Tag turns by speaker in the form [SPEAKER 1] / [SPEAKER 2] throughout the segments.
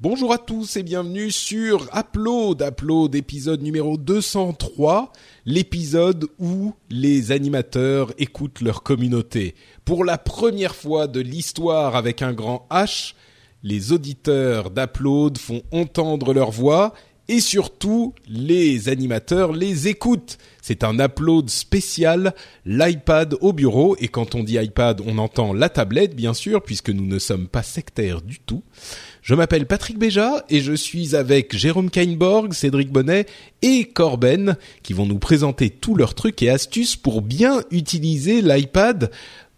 [SPEAKER 1] Bonjour à tous et bienvenue sur Upload, Upload épisode numéro 203, l'épisode où les animateurs écoutent leur communauté. Pour la première fois de l'histoire avec un grand H, les auditeurs d'Upload font entendre leur voix et surtout les animateurs les écoutent. C'est un upload spécial, l'iPad au bureau, et quand on dit iPad, on entend la tablette, bien sûr, puisque nous ne sommes pas sectaires du tout. Je m'appelle Patrick Béja et je suis avec Jérôme Kainborg, Cédric Bonnet et Corben qui vont nous présenter tous leurs trucs et astuces pour bien utiliser l'iPad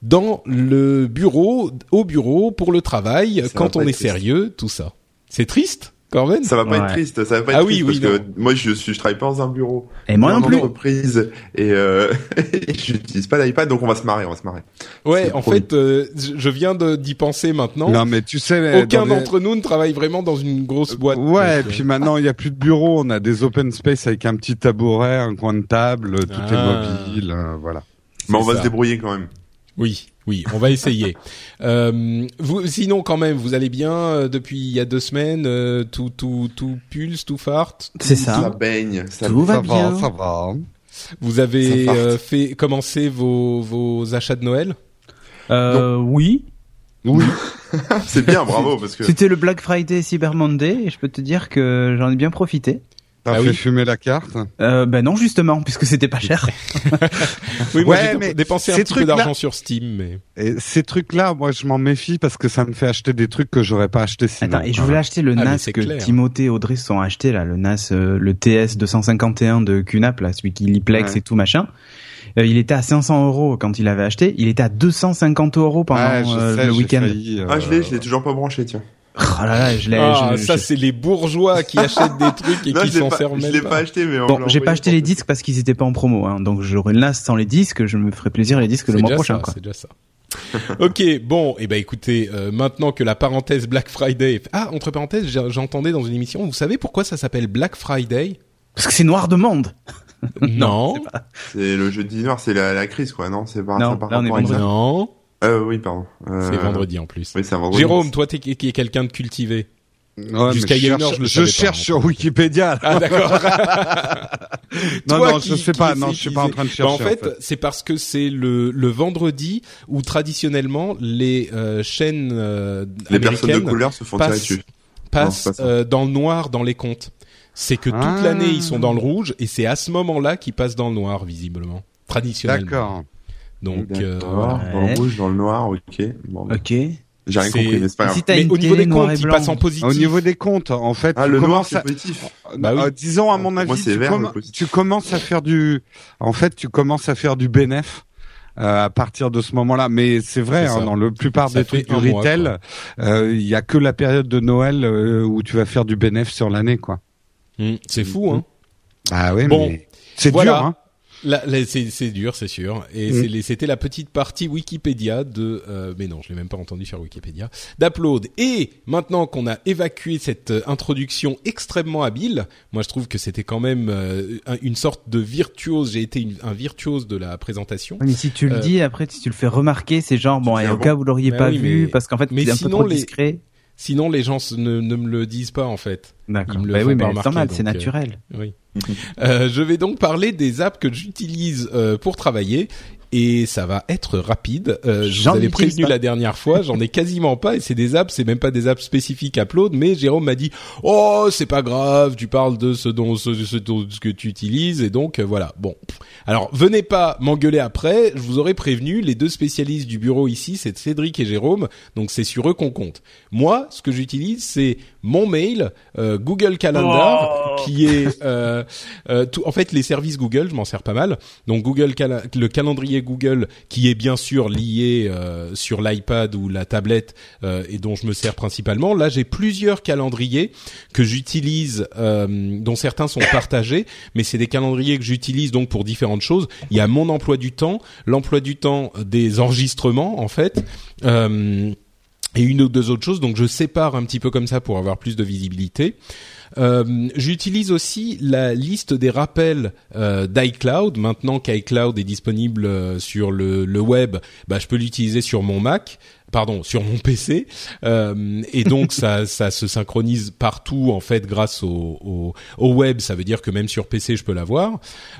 [SPEAKER 1] dans le bureau, au bureau, pour le travail,
[SPEAKER 2] Ça
[SPEAKER 1] quand on est
[SPEAKER 2] triste.
[SPEAKER 1] sérieux, tout ça. C'est triste,
[SPEAKER 2] Ça va pas
[SPEAKER 3] Ouais.
[SPEAKER 2] être triste, ça va pas être
[SPEAKER 1] Ah oui,
[SPEAKER 2] triste
[SPEAKER 1] oui,
[SPEAKER 2] parce
[SPEAKER 1] non.
[SPEAKER 2] que moi je suis, je travaille pas dans un bureau.
[SPEAKER 3] Et moi
[SPEAKER 2] Dans
[SPEAKER 3] non
[SPEAKER 2] une
[SPEAKER 3] plus.
[SPEAKER 2] entreprise et, euh, et j'utilise pas l'iPad donc on va se marrer, on va se marrer.
[SPEAKER 1] Ouais, en fait, euh, je viens d'y penser maintenant.
[SPEAKER 4] Non, mais tu sais,
[SPEAKER 1] Aucun
[SPEAKER 4] les-
[SPEAKER 1] d'entre nous ne travaille vraiment dans une grosse boîte.
[SPEAKER 4] Ouais, et puis maintenant il y a plus de bureau, on a des open space avec un petit tabouret, un coin de table, tout
[SPEAKER 1] Ah.
[SPEAKER 4] est mobile, euh, voilà.
[SPEAKER 2] Mais on va
[SPEAKER 1] ça.
[SPEAKER 2] se débrouiller quand même.
[SPEAKER 1] Oui, oui, on va essayer. euh, vous, sinon, quand même, vous allez bien euh, depuis il y a deux semaines. euh, tout, tout, tout pulse, tout fart.
[SPEAKER 3] C'est
[SPEAKER 2] Ça
[SPEAKER 3] ça.
[SPEAKER 2] baigne, ça
[SPEAKER 3] Tout va
[SPEAKER 4] ça
[SPEAKER 3] bien.
[SPEAKER 4] va, ça va.
[SPEAKER 1] Vous avez
[SPEAKER 2] farte.
[SPEAKER 1] euh, fait commencer vos, vos achats de Noël?
[SPEAKER 3] Euh, oui.
[SPEAKER 4] Oui.
[SPEAKER 2] C'est bien, bravo parce que
[SPEAKER 3] C'était le Black Friday Cyber Monday et je peux te dire que j'en ai bien profité.
[SPEAKER 4] T'as
[SPEAKER 1] Ah
[SPEAKER 4] fait
[SPEAKER 1] oui.
[SPEAKER 4] fumer la carte.
[SPEAKER 3] Euh, ben non justement puisque c'était pas cher.
[SPEAKER 1] Oui, moi
[SPEAKER 4] Ouais,
[SPEAKER 1] j'ai dépensé un petit peu d'argent sur Steam, mais
[SPEAKER 4] Et ces trucs-là, moi je m'en méfie parce que ça me fait acheter des trucs que j'aurais pas acheté sinon.
[SPEAKER 3] Attends et je voulais acheter le
[SPEAKER 1] Ah,
[SPEAKER 3] NAS que
[SPEAKER 1] clair.
[SPEAKER 3] Timothée et Audrey se sont acheté là, le NAS, euh, le TS 251 de QNAP là, celui qui Liplex
[SPEAKER 2] Ouais.
[SPEAKER 3] et tout machin. Euh, il était à 500 euros quand il avait acheté. Il était à 250 euros pendant
[SPEAKER 4] Ouais, je
[SPEAKER 3] euh,
[SPEAKER 4] sais,
[SPEAKER 3] le week-end.
[SPEAKER 4] failli, euh,
[SPEAKER 2] Ah je l'ai, je l'ai toujours pas branché tiens.
[SPEAKER 3] Oh là là, je l'ai.
[SPEAKER 1] ah,
[SPEAKER 3] je-
[SPEAKER 1] ça
[SPEAKER 3] je-
[SPEAKER 1] c'est les bourgeois qui achètent des trucs et
[SPEAKER 2] Non,
[SPEAKER 1] qui
[SPEAKER 2] je
[SPEAKER 1] s'en
[SPEAKER 2] pas,
[SPEAKER 1] servent
[SPEAKER 2] je
[SPEAKER 1] même
[SPEAKER 2] l'ai pas acheté mais me
[SPEAKER 3] Bon, j'ai pas acheté les disques parce qu'ils étaient pas en promo, hein, donc j'aurai le NAS sans les disques, je me ferai plaisir les disques le mois prochain.
[SPEAKER 1] c'est déjà ça. ok, bon, et ben écoutez, euh, maintenant que la parenthèse Black Friday, ah entre parenthèses, j'entendais dans une émission, vous savez pourquoi ça s'appelle Black Friday?
[SPEAKER 3] Parce que c'est noir de monde.
[SPEAKER 1] Non,
[SPEAKER 2] C'est le jeudi noir, c'est la, la crise quoi, non? C'est par,
[SPEAKER 3] Non,
[SPEAKER 2] par
[SPEAKER 3] là, on est
[SPEAKER 2] à
[SPEAKER 1] non,
[SPEAKER 2] Euh oui, pardon. Euh,
[SPEAKER 1] c'est vendredi en plus.
[SPEAKER 2] Oui, c'est un vendredi.
[SPEAKER 1] Jérôme, toi t'es quelqu'un de cultivé.
[SPEAKER 4] ouais,
[SPEAKER 1] jusqu'à il y a une
[SPEAKER 4] cherche-
[SPEAKER 1] heure, je le
[SPEAKER 4] je
[SPEAKER 1] pas,
[SPEAKER 4] cherche sur Wikipédia.
[SPEAKER 1] Ah d'accord.
[SPEAKER 4] non,
[SPEAKER 1] Toi
[SPEAKER 4] non,
[SPEAKER 1] qui-
[SPEAKER 4] je sais pas. Non, je suis pas en train de
[SPEAKER 1] Bah,
[SPEAKER 4] chercher.
[SPEAKER 1] en fait, c'est parce que c'est le, le vendredi où traditionnellement les euh, chaînes euh,
[SPEAKER 2] Les personnes de couleur se font tirer
[SPEAKER 1] passent,
[SPEAKER 2] dessus.
[SPEAKER 1] passent
[SPEAKER 2] Non, pas
[SPEAKER 1] euh, dans le noir dans les comptes. C'est que toute
[SPEAKER 4] Ah.
[SPEAKER 1] l'année ils sont dans le rouge et c'est à ce moment-là qu'ils passent dans le noir visiblement, traditionnellement.
[SPEAKER 4] D'accord.
[SPEAKER 1] Donc euh, voilà.
[SPEAKER 2] Dans le rouge, dans le noir, ok. Bon, bah,
[SPEAKER 3] Ok.
[SPEAKER 2] J'ai rien compris, mais c'est pas grave.
[SPEAKER 3] Si
[SPEAKER 1] Mais au niveau des comptes,
[SPEAKER 3] blanc,
[SPEAKER 1] passent en positif.
[SPEAKER 4] Au niveau des comptes, en fait,
[SPEAKER 2] Ah,
[SPEAKER 4] tu
[SPEAKER 2] le noir,
[SPEAKER 4] commences
[SPEAKER 2] c'est
[SPEAKER 4] à,
[SPEAKER 2] positif.
[SPEAKER 1] Bah oui.
[SPEAKER 4] Euh, disons à mon
[SPEAKER 2] Pour moi,
[SPEAKER 4] avis,
[SPEAKER 2] c'est
[SPEAKER 4] tu,
[SPEAKER 2] vert,
[SPEAKER 4] comm- tu commences à faire du, en fait, tu commences à faire du bénéf. euh, à partir de ce moment-là, mais c'est vrai, hein, dans le plupart
[SPEAKER 1] Ça
[SPEAKER 4] des trucs du retail, euh, il y a que la période de Noël euh, où tu vas faire du bénéf sur l'année, quoi.
[SPEAKER 1] Hmm, c'est fou hein.
[SPEAKER 4] Ah oui,
[SPEAKER 1] Bon,
[SPEAKER 4] mais c'est
[SPEAKER 1] voilà.
[SPEAKER 4] dur, hein.
[SPEAKER 1] Là, là, c'est dur, c'est sûr. Et
[SPEAKER 4] Mm.
[SPEAKER 1] les- c'était la petite partie Wikipédia de. euh, mais non, je l'ai même pas entendu sur Wikipédia. D'Upload. Et maintenant qu'on a évacué cette euh, introduction extrêmement habile, moi je trouve que c'était quand même euh, un- une sorte de virtuose. J'ai été une- un virtuose de la présentation.
[SPEAKER 3] Mais si tu le
[SPEAKER 1] Euh,
[SPEAKER 3] dis, après, si tu le fais remarquer, c'est genre, bon, et
[SPEAKER 2] ah
[SPEAKER 3] au
[SPEAKER 2] bon?
[SPEAKER 3] cas où vous l'auriez
[SPEAKER 1] Mais
[SPEAKER 3] pas
[SPEAKER 1] oui,
[SPEAKER 3] vu,
[SPEAKER 1] mais-
[SPEAKER 3] parce qu'en fait,
[SPEAKER 1] mais
[SPEAKER 3] c'est un peu
[SPEAKER 1] sinon,
[SPEAKER 3] trop
[SPEAKER 1] les-
[SPEAKER 3] discret.
[SPEAKER 1] Sinon, les gens ne, ne me le disent pas en fait.
[SPEAKER 3] D'accord.
[SPEAKER 1] ils me le
[SPEAKER 3] Bah
[SPEAKER 1] font
[SPEAKER 3] oui, mais c'est normal, c'est
[SPEAKER 1] euh,
[SPEAKER 3] naturel.
[SPEAKER 1] Oui. Euh, je vais donc parler des apps que j'utilise euh, pour travailler et ça va être rapide. Euh, je vous
[SPEAKER 3] J'en
[SPEAKER 1] avais prévenu la dernière fois, j'en ai quasiment pas et c'est des apps, c'est même pas des apps spécifiques Upload, mais Jérôme m'a dit "Oh, c'est pas grave, tu parles de ce dont ce, ce dont- ce que tu utilises et donc euh, voilà." Bon. Alors, venez pas m'engueuler après, je vous aurais prévenu, les deux spécialistes du bureau ici, c'est Cédric et Jérôme, donc c'est sur eux qu'on compte. Moi, ce que j'utilise, c'est mon mail, euh, Google Calendar, qui est euh, euh, tout, en fait les services Google, je m'en sers pas mal. Donc Google Cala- le calendrier Google, qui est bien sûr lié euh, sur l'iPad ou la tablette euh, et dont je me sers principalement. Là, j'ai plusieurs calendriers que j'utilise, euh, dont certains sont partagés, mais c'est des calendriers que j'utilise donc pour différentes choses. Il y a mon emploi du temps, l'emploi du temps des enregistrements en fait. Et une ou deux autres choses. Donc je sépare un petit peu comme ça pour avoir plus de visibilité. Euh, J'utilise aussi la liste des rappels euh, d'iCloud. Maintenant qu'iCloud est disponible euh, sur le, le web, bah, je peux l'utiliser sur mon Mac. Pardon, sur mon PC, Euh, et donc ça, ça se synchronise partout en fait grâce au, au, au web. Ça veut dire que même sur PC, je peux l'avoir.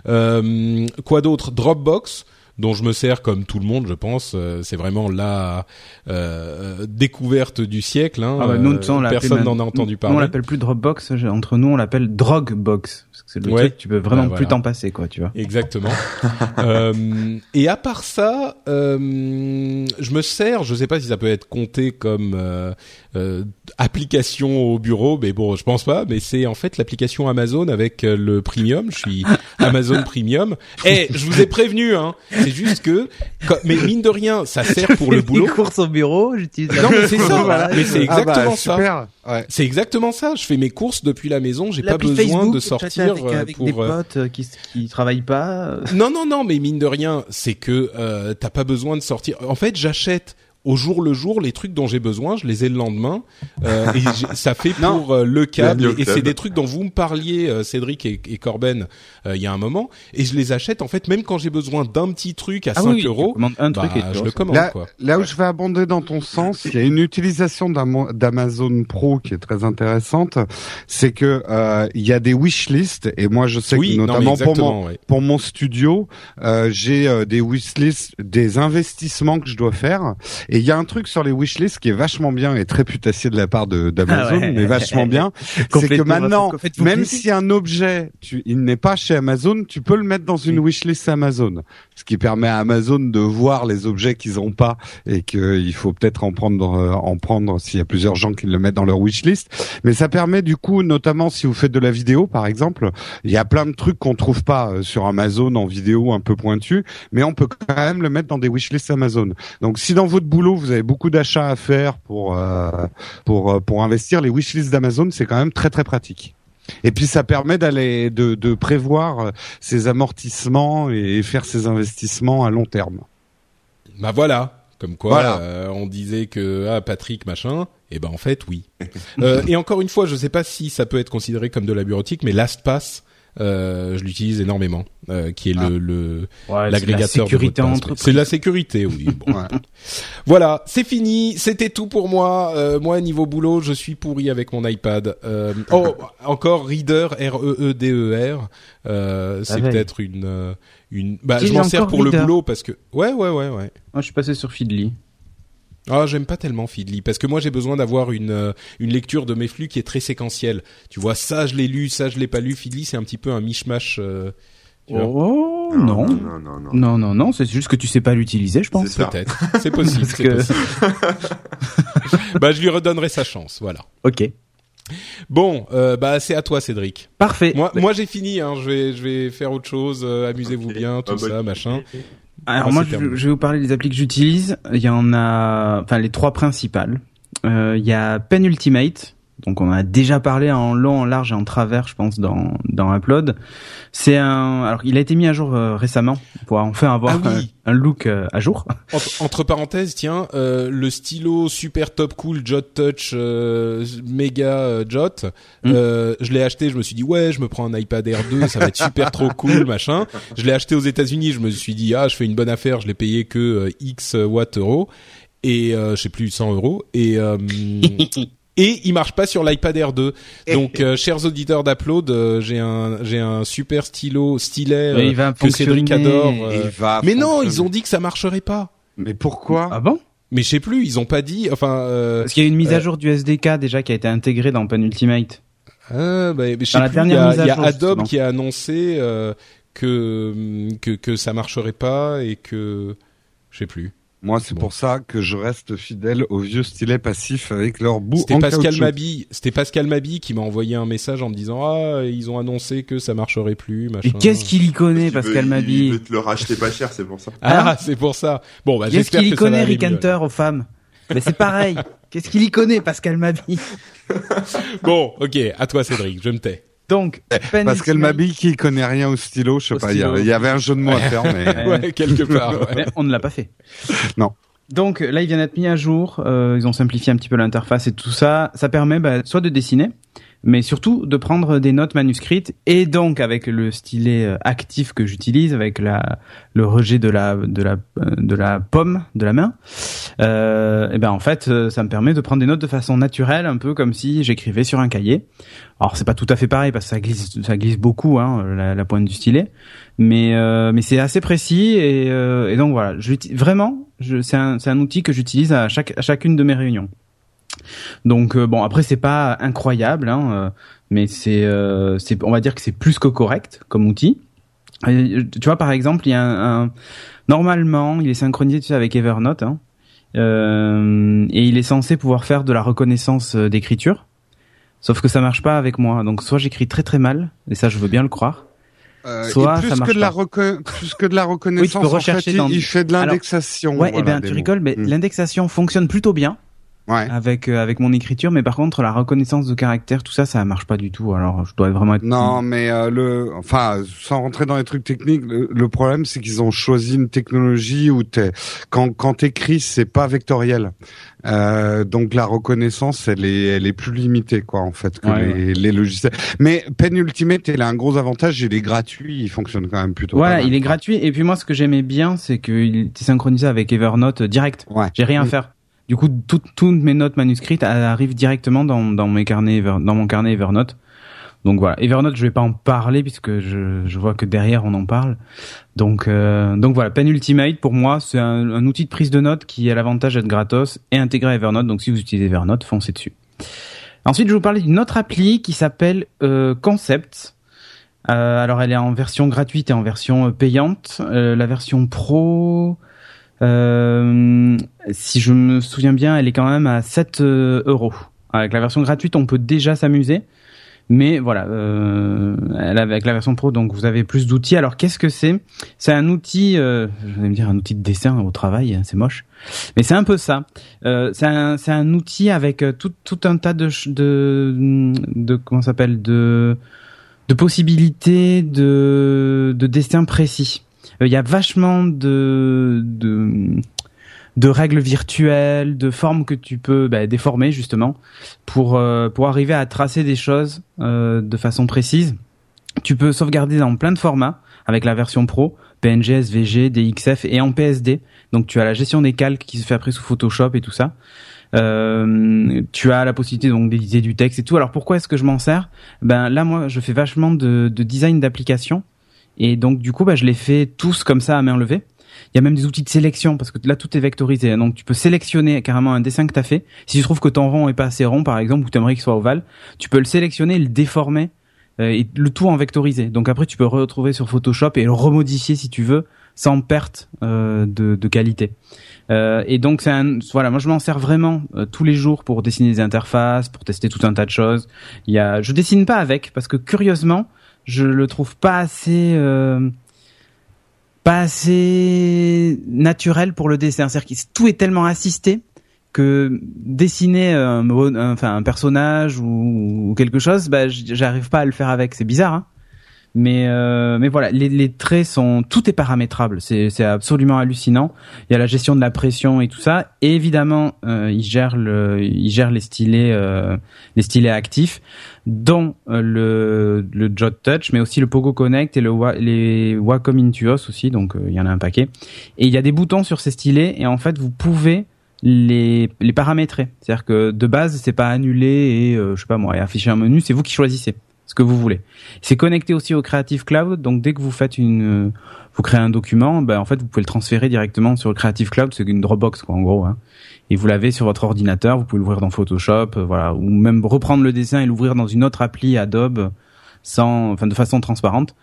[SPEAKER 1] Euh, quoi d'autre? Dropbox dont je me sers comme tout le monde, je pense. Euh, c'est vraiment la euh, découverte du siècle. Hein.
[SPEAKER 3] Ah bah, nous,
[SPEAKER 1] Euh, Personne n'en a entendu
[SPEAKER 3] nous,
[SPEAKER 1] parler.
[SPEAKER 3] on l'appelle plus Dropbox. Entre nous, on l'appelle Drogbox. Parce que c'est le
[SPEAKER 1] Ouais.
[SPEAKER 3] truc, tu peux vraiment
[SPEAKER 1] Bah,
[SPEAKER 3] plus t'en passer, quoi, tu vois.
[SPEAKER 1] Exactement. euh, et à part ça, euh, je me sers. Je sais pas si ça peut être compté comme euh, euh, application au bureau, mais bon, je pense pas. Mais c'est en fait l'application Amazon avec euh, le Premium. Je suis Amazon Premium. Et je vous ai prévenu, hein. C'est juste que, mais mine de rien, ça sert pour le boulot.
[SPEAKER 3] Les courses au bureau, j'utilise.
[SPEAKER 1] Non, mais c'est ça.
[SPEAKER 3] Voilà.
[SPEAKER 1] Mais c'est
[SPEAKER 4] Ah bah,
[SPEAKER 1] exactement ça.
[SPEAKER 4] Ouais.
[SPEAKER 1] C'est exactement ça. Je fais mes courses depuis la maison. J'ai pas besoin
[SPEAKER 3] Facebook,
[SPEAKER 1] de sortir
[SPEAKER 3] avec,
[SPEAKER 1] euh,
[SPEAKER 3] avec
[SPEAKER 1] pour.
[SPEAKER 3] des
[SPEAKER 1] euh,
[SPEAKER 3] potes euh, qui qui travaillent pas.
[SPEAKER 1] Non, non, non, mais mine de rien, c'est que euh, t'as pas besoin de sortir. En fait, j'achète au jour le jour les trucs dont j'ai besoin, je les ai le lendemain, euh, et j'ai- ça fait pour euh, le câble. Et c'est des trucs dont vous me parliez, euh, Cédric et, et Corben, euh, il y a un moment, et je les achète en fait même quand j'ai besoin d'un petit truc à
[SPEAKER 3] Ah
[SPEAKER 1] 5
[SPEAKER 3] oui,
[SPEAKER 1] euros.
[SPEAKER 3] un
[SPEAKER 1] Bah,
[SPEAKER 3] truc et
[SPEAKER 1] je le commande
[SPEAKER 4] Là,
[SPEAKER 1] quoi.
[SPEAKER 4] là où je vais abonder dans ton sens, il y a une utilisation d'Amazon Pro qui est très intéressante. C'est que euh, il y a des wishlists et moi je sais
[SPEAKER 1] Oui,
[SPEAKER 4] que notamment pour mon
[SPEAKER 1] ouais.
[SPEAKER 4] pour mon studio, euh, j'ai euh, des wishlists, des investissements que je dois faire. Et il y a un truc sur les wishlists qui est vachement bien et très putassier de la part de d'Amazon,
[SPEAKER 3] Ah ouais.
[SPEAKER 4] mais vachement bien. c'est que maintenant, même si un objet, tu, il n'est pas chez Amazon, tu peux le mettre dans une wishlist Amazon, ce qui permet à Amazon de voir les objets qu'ils n'ont pas et qu'il faut peut-être en prendre, euh, en prendre s'il y a plusieurs gens qui le mettent dans leur wishlist. Mais ça permet du coup, notamment si vous faites de la vidéo, par exemple, il y a plein de trucs qu'on trouve pas euh, sur Amazon en vidéo un peu pointu, mais on peut quand même le mettre dans des wishlists Amazon. Donc si dans votre boulot vous avez beaucoup d'achats à faire pour euh, pour euh, pour investir, les wishlists d'Amazon c'est quand même très très pratique. Et puis ça permet d'aller de, de prévoir euh, ses amortissements et faire ses investissements à long terme.
[SPEAKER 1] Bah voilà. Comme quoi,
[SPEAKER 4] Voilà.
[SPEAKER 1] euh, on disait que ah Patrick machin. Et ben en fait oui. Euh, et encore une fois, je sais pas si ça peut être considéré comme de la bureautique, mais LastPass, euh, je l'utilise énormément, euh, qui est
[SPEAKER 4] Ah.
[SPEAKER 1] le, le
[SPEAKER 3] Ouais, c'est
[SPEAKER 1] l'agrégateur
[SPEAKER 3] la sécurité
[SPEAKER 1] de
[SPEAKER 3] entreprise.
[SPEAKER 1] C'est de la sécurité, oui. Bon.
[SPEAKER 4] Ouais.
[SPEAKER 1] Voilà, c'est fini. C'était tout pour moi. Euh, moi, niveau boulot, je suis pourri avec mon iPad. Euh, oh, encore Reader, R E E D E R. Euh, c'est
[SPEAKER 3] veille.
[SPEAKER 1] peut-être une une. Bah, je m'en sers pour le boulot parce que. Ouais, ouais, ouais, ouais.
[SPEAKER 3] Moi, je suis passé sur Feedly.
[SPEAKER 1] Ah, j'aime pas tellement Feedly parce que moi j'ai besoin d'avoir une une lecture de mes flux qui est très séquentielle. Tu vois, ça je l'ai lu, ça je l'ai pas lu. Feedly c'est un petit peu un mishmash. euh.
[SPEAKER 3] Oh non.
[SPEAKER 2] non, non, non. non.
[SPEAKER 3] Non, non, non, c'est juste que tu sais pas l'utiliser, je pense.
[SPEAKER 1] Peut-être, c'est possible.
[SPEAKER 3] Parce
[SPEAKER 1] c'est
[SPEAKER 3] que-
[SPEAKER 1] possible. bah je lui redonnerai sa chance, voilà.
[SPEAKER 3] Ok.
[SPEAKER 1] Bon, euh, bah c'est à toi Cédric.
[SPEAKER 3] Parfait.
[SPEAKER 1] Moi, moi j'ai fini. Hein. Je vais, je vais faire autre chose. euh, Amusez-vous bien, tout
[SPEAKER 2] Ah bah,
[SPEAKER 1] ça, machin.
[SPEAKER 3] Alors
[SPEAKER 1] Ah,
[SPEAKER 3] moi, je, vais vous parler des applis que j'utilise. Il y en a, enfin les trois principales. Euh, il y a Pen Ultimate. Donc on a déjà parlé en long, en large et en travers, je pense, dans dans Upload. C'est un, alors il a été mis à jour euh, récemment pour enfin avoir
[SPEAKER 1] Ah oui.
[SPEAKER 3] un, un look euh, à jour.
[SPEAKER 1] Entre, entre parenthèses, tiens, euh, le stylo super top cool Jot Touch euh, méga euh, Jot,
[SPEAKER 3] Mm.
[SPEAKER 1] euh, je l'ai acheté, je me suis dit ouais, je me prends un iPad Air 2, ça va être super trop cool, machin. Je l'ai acheté aux États-Unis, je me suis dit ah, je fais une bonne affaire, je l'ai payé que X watts euros et euh, je sais plus 100 euros et euh, Et il marche pas sur l'iPad Air 2. Donc, euh, chers auditeurs d'Upload, euh, j'ai un j'ai un super stylo stylet
[SPEAKER 3] Mais il
[SPEAKER 1] euh,
[SPEAKER 3] va
[SPEAKER 1] que Cédric adore.
[SPEAKER 4] Il
[SPEAKER 1] euh.
[SPEAKER 4] va
[SPEAKER 1] Mais non, ils ont dit que ça marcherait pas.
[SPEAKER 4] Mais pourquoi?
[SPEAKER 3] Ah bon?
[SPEAKER 1] Mais je sais plus, ils ont pas dit. Enfin, euh,
[SPEAKER 3] Parce qu'il y a une mise à
[SPEAKER 1] euh,
[SPEAKER 3] jour du SDK déjà qui a été intégrée dans Penultimate.
[SPEAKER 1] ah, bah, je sais
[SPEAKER 3] Dans la
[SPEAKER 1] plus. Il y
[SPEAKER 3] dernière
[SPEAKER 1] a,
[SPEAKER 3] mise à
[SPEAKER 1] il y a
[SPEAKER 3] jour,
[SPEAKER 1] Adobe
[SPEAKER 3] justement.
[SPEAKER 1] qui a annoncé euh, que que que ça marcherait pas et que je sais plus.
[SPEAKER 4] Moi, c'est
[SPEAKER 1] Bon.
[SPEAKER 4] pour ça que je reste fidèle aux vieux stylets passifs avec leur bout
[SPEAKER 1] C'était
[SPEAKER 4] en
[SPEAKER 1] Pascal
[SPEAKER 4] caoutchouc.
[SPEAKER 1] Mabi, c'était Pascal Mabi qui m'a envoyé un message en me disant ah ils ont annoncé que ça marcherait plus machin.
[SPEAKER 3] Et qu'est-ce qu'il y connaît,
[SPEAKER 2] Il
[SPEAKER 3] Pascal
[SPEAKER 2] Il
[SPEAKER 3] Mabi
[SPEAKER 2] veut te le racheter pas cher, c'est pour ça.
[SPEAKER 1] Ah c'est pour ça. Bon bah
[SPEAKER 3] Qu'est-ce
[SPEAKER 1] j'espère
[SPEAKER 3] qu'il y
[SPEAKER 1] que ça va
[SPEAKER 3] connaît, Rick
[SPEAKER 1] mieux.
[SPEAKER 3] Hunter, aux femmes? Mais c'est pareil. Qu'est-ce qu'il y connaît, Pascal Mabi?
[SPEAKER 1] Bon ok à toi Cédric, je me tais.
[SPEAKER 3] Donc,
[SPEAKER 4] Pascal
[SPEAKER 3] Penultimate-
[SPEAKER 4] Mabi qui connaît rien au stylo, je sais
[SPEAKER 1] Au
[SPEAKER 4] pas, il y, avait- un jeu de mots à faire, mais
[SPEAKER 3] Ouais.
[SPEAKER 1] Quelque part. ouais.
[SPEAKER 3] Mais on ne l'a pas fait.
[SPEAKER 4] Non.
[SPEAKER 3] Donc là, il vient d'être mis à jour. euh, ils ont simplifié un petit peu l'interface et tout ça. Ça permet bah, soit de dessiner, mais surtout de prendre des notes manuscrites. Et donc avec le stylet euh, actif que j'utilise, avec la le rejet de la de la euh, de la pomme de la main, euh, et ben en fait, euh, ça me permet de prendre des notes de façon naturelle, un peu comme si j'écrivais sur un cahier. Alors c'est pas tout à fait pareil parce que ça glisse ça glisse beaucoup hein, la, pointe du stylet mais euh, mais c'est assez précis et, euh, et donc voilà vraiment c'est un un outil que j'utilise à chaque à chacune de mes réunions donc euh, bon après c'est pas incroyable hein, euh, mais c'est euh, c'est on va dire que c'est plus que correct comme outil Et, tu vois par exemple il y a un, un- normalement il est synchronisé tu sais, avec Evernote hein, euh, et il est censé pouvoir faire de la reconnaissance d'écriture Sauf que ça marche pas avec moi. Donc soit j'écris très très mal, et ça je veux bien le croire.
[SPEAKER 4] Euh,
[SPEAKER 3] Soit
[SPEAKER 4] et plus
[SPEAKER 3] ça marche
[SPEAKER 4] que de la
[SPEAKER 3] pas.
[SPEAKER 4] reco- plus que de la reconnaissance,
[SPEAKER 3] peux
[SPEAKER 4] en
[SPEAKER 3] rechercher
[SPEAKER 4] fait,
[SPEAKER 3] dans-
[SPEAKER 4] il, fait de
[SPEAKER 3] Alors,
[SPEAKER 4] l'indexation.
[SPEAKER 3] Ouais, et
[SPEAKER 4] voilà,
[SPEAKER 3] ben
[SPEAKER 4] des
[SPEAKER 3] tu
[SPEAKER 4] mots.
[SPEAKER 3] rigoles, mais
[SPEAKER 4] Mm.
[SPEAKER 3] l'indexation fonctionne plutôt bien
[SPEAKER 4] Ouais.
[SPEAKER 3] avec euh, avec mon écriture, mais par contre la reconnaissance de caractère, tout ça, ça marche pas du tout. Alors je dois vraiment être
[SPEAKER 4] Non, mais euh, le, enfin, sans rentrer dans les trucs techniques, le, le problème c'est qu'ils ont choisi une technologie où t'es, quand quand t'écris, c'est pas vectoriel. Euh, donc la reconnaissance, elle est, elle est plus limitée, quoi, en fait, que
[SPEAKER 3] Ouais,
[SPEAKER 4] les, les logiciels. Mais Penultimate, il a un gros avantage, il est gratuit, il fonctionne quand même plutôt.
[SPEAKER 3] Voilà, il est gratuit. Et puis moi, ce que j'aimais bien, c'est qu'il était synchronisé avec Evernote direct.
[SPEAKER 4] Ouais.
[SPEAKER 3] J'ai rien à
[SPEAKER 4] Mm.
[SPEAKER 3] faire. Du coup, toutes mes notes manuscrites arrivent directement dans, mon carnet Evernote. Donc voilà, Evernote, je vais pas en parler puisque je, je vois que derrière on en parle. Donc euh, voilà, Penultimate pour moi c'est un, outil de prise de notes qui a l'avantage d'être gratos et intégré à Evernote. Donc si vous utilisez Evernote, foncez dessus. Ensuite, je vais vous parler d'une autre appli qui s'appelle euh, Concept. Euh, alors elle est en version gratuite et en version payante. La version pro, euh, si je me souviens bien, elle est quand même à 7 euh, euros. Avec la version gratuite, on peut déjà s'amuser. Mais voilà, euh, avec la version pro, donc vous avez plus d'outils. Alors qu'est-ce que c'est? C'est un outil, euh, je vais me dire un outil de dessin au travail, hein, c'est moche, mais c'est un peu ça. Euh, c'est un, un outil avec euh, tout, tout un tas de, de, de comment s'appelle? De, de possibilités de, de dessin précis. Euh, Il y a vachement de, règles virtuelles, de formes que tu peux bah, déformer justement pour euh, pour arriver à tracer des choses euh, de façon précise. Tu peux sauvegarder dans plein de formats avec la version pro, PNG, SVG, DXF et en PSD. Donc tu as la gestion des calques qui se fait après sous Photoshop et tout ça. Tu as la possibilité donc d'éditer du texte et tout. Alors pourquoi est-ce que je m'en sers? Ben là moi je fais vachement de, de design d'application et donc du coup bah, je les fais tous comme ça à main levée. Il y a même des outils de sélection parce que là tout est vectorisé. Donc tu peux sélectionner carrément un dessin que tu as fait. Si tu trouves que ton rond est pas assez rond par exemple ou tu aimerais qu'il soit ovale, tu peux le sélectionner, le déformer euh, et le tout en vectorisé. Donc après tu peux retrouver sur Photoshop et le remodifier si tu veux sans perte euh, de, de qualité. Euh, et donc c'est un voilà, moi je m'en sers vraiment euh, tous les jours pour dessiner des interfaces, pour tester tout un tas de choses. Il y a je dessine pas avec parce que curieusement, je le trouve pas assez euh, pas assez naturel pour le dessin. C'est-à-dire que tout est tellement assisté que dessiner un, mo- un- personnage ou, quelque chose, bah j'arrive pas à le faire avec. C'est bizarre, hein mais euh, mais voilà, les, les traits sont tout est paramétrable. C'est c'est absolument hallucinant. Il y a la gestion de la pression et tout ça. Et évidemment, euh, il gère le il gère les stylets euh, les stylets actifs, dont euh, le le Jot Touch, mais aussi le Pogo Connect et le les Wacom Intuos aussi. Donc euh, il y en a un paquet. Et il y a des boutons sur ces stylets et en fait vous pouvez les, les paramétrer. C'est-à-dire que de base, c'est pas annulé et euh, je sais pas moi, et afficher un menu, c'est vous qui choisissez ce que vous voulez. C'est connecté aussi au Creative Cloud, donc dès que vous faites une, euh, vous créez un document, ben en fait vous pouvez le transférer directement sur le Creative Cloud, c'est une Dropbox quoi en gros. Hein. Et vous l'avez sur votre ordinateur, vous pouvez l'ouvrir dans Photoshop, euh, voilà, ou même reprendre le dessin et l'ouvrir dans une autre appli Adobe, sans, enfin de façon transparente.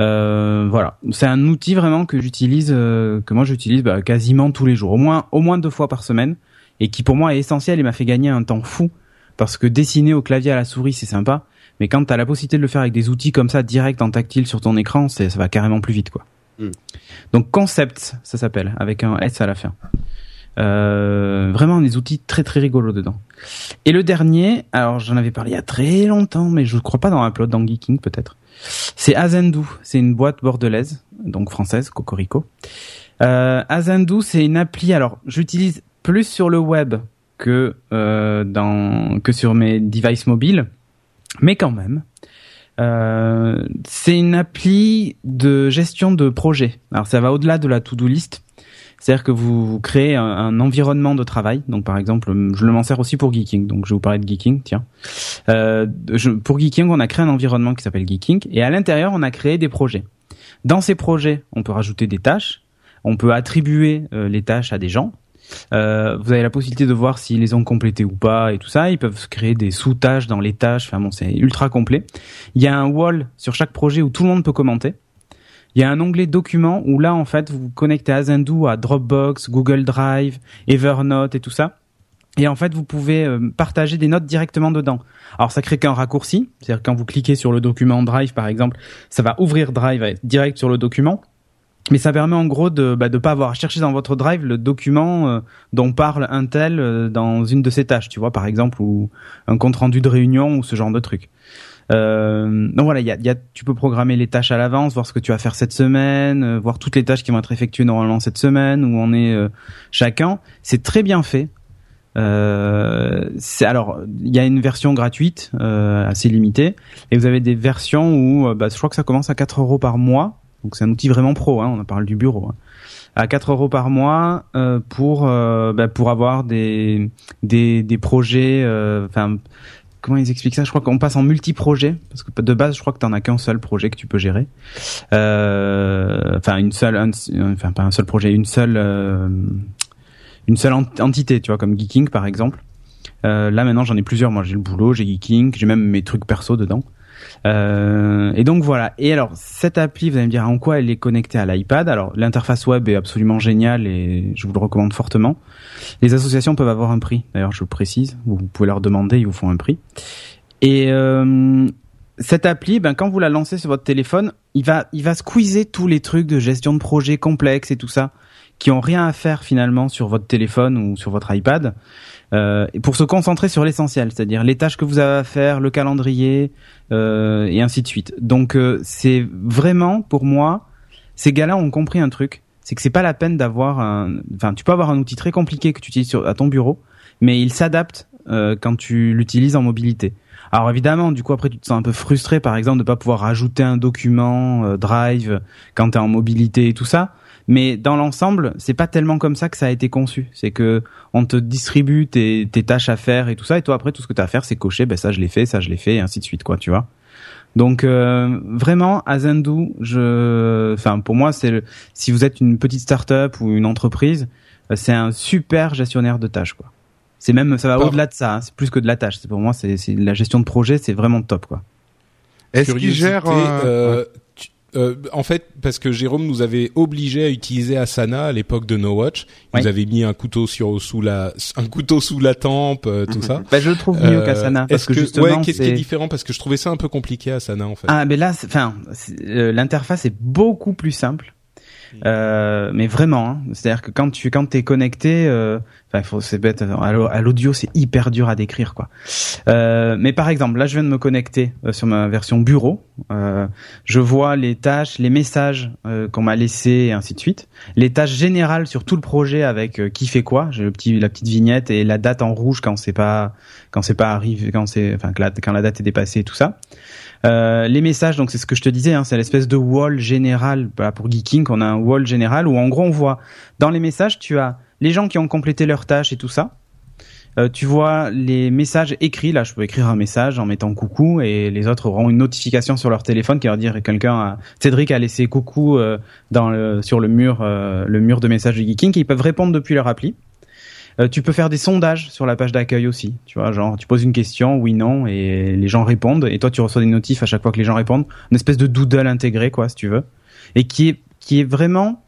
[SPEAKER 3] Euh, voilà, c'est un outil vraiment que j'utilise, euh, que moi j'utilise bah, quasiment tous les jours, au moins au moins deux fois par semaine, et qui pour moi est essentiel et m'a fait gagner un temps fou parce que dessiner au clavier à la souris c'est sympa, mais quand tu as la possibilité de le faire avec des outils comme ça direct en tactile sur ton écran, ça va carrément plus vite quoi.
[SPEAKER 2] Mm.
[SPEAKER 3] Donc Concept, ça s'appelle avec un S à la fin. Euh, vraiment des outils très très rigolos dedans. Et le dernier, alors j'en avais parlé il y a très longtemps, mais je ne crois pas dans Upload, dans Geeking peut-être. C'est Azendu, c'est une boîte bordelaise, donc française, Cocorico. Euh, Azendu, c'est une appli. Alors, j'utilise plus sur le web que euh, dans que sur mes devices mobiles, mais quand même. Euh, c'est une appli de gestion de projet. Alors ça va au-delà de la to-do list. C'est-à-dire que vous, créez un, environnement de travail. Donc par exemple, je le m'en sers aussi pour Geeking. Donc je vais vous parler de Geeking, tiens. Euh, pour Geeking, on a créé un environnement qui s'appelle Geeking. Et à l'intérieur, on a créé des projets. Dans ces projets, on peut rajouter des tâches. On peut attribuer euh, les tâches à des gens. Euh, vous avez la possibilité de voir s'ils les ont complétés ou pas et tout ça. Ils peuvent créer des sous-tâches dans les tâches. Enfin bon, c'est ultra complet. Il y a un wall sur chaque projet où tout le monde peut commenter il y a un onglet documents où là en fait vous vous connectez à à Dropbox, Google Drive, Evernote et tout ça. Et en fait, vous pouvez euh, partager des notes directement dedans. Alors, ça crée qu'un raccourci, c'est-à-dire quand vous cliquez sur le document Drive, par exemple, ça va ouvrir Drive direct sur le document. Mais ça permet en gros de bah, de pas avoir à chercher dans votre Drive le document euh, dont parle un tel euh, dans une de ses tâches, tu vois, par exemple, ou un compte rendu de réunion ou ce genre de truc. Euh, donc voilà, y a, y a, tu peux programmer les tâches à l'avance, voir ce que tu vas faire cette semaine, euh, voir toutes les tâches qui vont être effectuées normalement cette semaine, où on est euh, chacun. C'est très bien fait. Euh, alors il y a une version gratuite assez limitée et vous avez des versions où bah, je crois que ça commence à 4 euros par mois donc c'est un outil vraiment pro hein, on parle du bureau hein. à 4 euros par mois pour bah, pour avoir des des, des projets enfin comment ils expliquent ça? Je crois qu'on passe en multi-projet parce que de base, je crois que t'en as qu'un seul projet que tu peux gérer. Euh, enfin, une seule, enfin pas un seul projet, une seule, euh, une seule entité, tu vois, comme Geeking par exemple. Euh, là maintenant, j'en ai plusieurs. Moi, j'ai le boulot, j'ai Geeking, j'ai même mes trucs perso dedans. Euh, et donc voilà. Et alors cette appli, vous allez me dire en quoi elle est connectée à l'iPad? Alors l'interface web est absolument géniale et je vous le recommande fortement. Les associations peuvent avoir un prix. D'ailleurs, je le précise. Vous pouvez leur demander, ils vous font un prix. Et euh, cette appli, ben quand vous la lancez sur votre téléphone, il va il va squeezer tous les trucs de gestion de projet complexes et tout ça qui ont rien à faire finalement sur votre téléphone ou sur votre iPad euh, pour se concentrer sur l'essentiel, c'est-à-dire les tâches que vous avez à faire, le calendrier euh, et ainsi de suite. Donc euh, c'est vraiment pour moi, ces gars-là ont compris un truc, c'est que c'est pas la peine d'avoir un, enfin tu peux avoir un outil très compliqué que tu utilises sur, à ton bureau, mais il s'adapte euh, quand tu l'utilises en mobilité. Alors évidemment, du coup après tu te sens un peu frustré par exemple de pas pouvoir rajouter un document euh, Drive quand tu es en mobilité et tout ça. Mais dans l'ensemble, c'est pas tellement comme ça que ça a été conçu. C'est que on te distribue tes, tes tâches à faire et tout ça, et toi après tout ce que tu as à faire, c'est cocher. Ben ça je l'ai fait, ça je l'ai fait, et ainsi de suite, quoi, tu vois. Donc euh, vraiment, Azendu, je, enfin pour moi, c'est si vous êtes une petite start-up ou une entreprise, euh, c'est un super gestionnaire de tâches, quoi. C'est même, ça va au-delà de ça. Hein. c'est plus que de la tâche. C'est pour moi, c'est la gestion de projet, c'est vraiment top, quoi.
[SPEAKER 4] Est-ce qu'il gère
[SPEAKER 1] euh, euh, en fait, parce que Jérôme nous avait obligé à utiliser Asana à l'époque de No Watch. Il nous avait mis un couteau sur sous la un couteau sous la tempe, euh, tout ça.
[SPEAKER 3] Bah, je le trouve mieux euh, qu'Asana parce que, justement
[SPEAKER 1] ouais, qu'est-ce qui est différent? Parce que je trouvais ça un peu compliqué Asana en fait.
[SPEAKER 3] Ah mais là, enfin, euh, l'interface est beaucoup plus simple. Euh, mais vraiment, hein. c'est-à-dire que quand tu quand t'es connecté, euh, enfin, c'est bête. À l'audio, c'est hyper dur à décrire, quoi. Euh, mais par exemple, là, je viens de me connecter euh, sur ma version bureau. Euh, je vois les tâches, les messages qu'on m'a laissés, et ainsi de suite. Les tâches générales sur tout le projet avec qui fait quoi. J'ai le petit la petite vignette et la date en rouge quand c'est pas quand c'est pas arrivé, quand c'est enfin quand la date est dépassée, et tout ça. Euh, les messages, donc c'est ce que je te disais, hein, c'est l'espèce de wall général. Bah, pour Geeking, on a un wall général où en gros on voit dans les messages, tu as les gens qui ont complété leurs tâches et tout ça. Euh, tu vois les messages écrits. Là, je peux écrire un message en mettant coucou et les autres auront une notification sur leur téléphone qui leur que quelqu'un, a... Cédric a laissé coucou euh, dans le, sur le mur, euh, le mur de messages de Geeking. Ils peuvent répondre depuis leur appli. Euh, tu peux faire des sondages sur la page d'accueil aussi. Tu vois, genre tu poses une question, oui, non, et les gens répondent. Et toi, tu reçois des notifs à chaque fois que les gens répondent. Une espèce de doodle intégré, quoi, si tu veux, et qui est qui est vraiment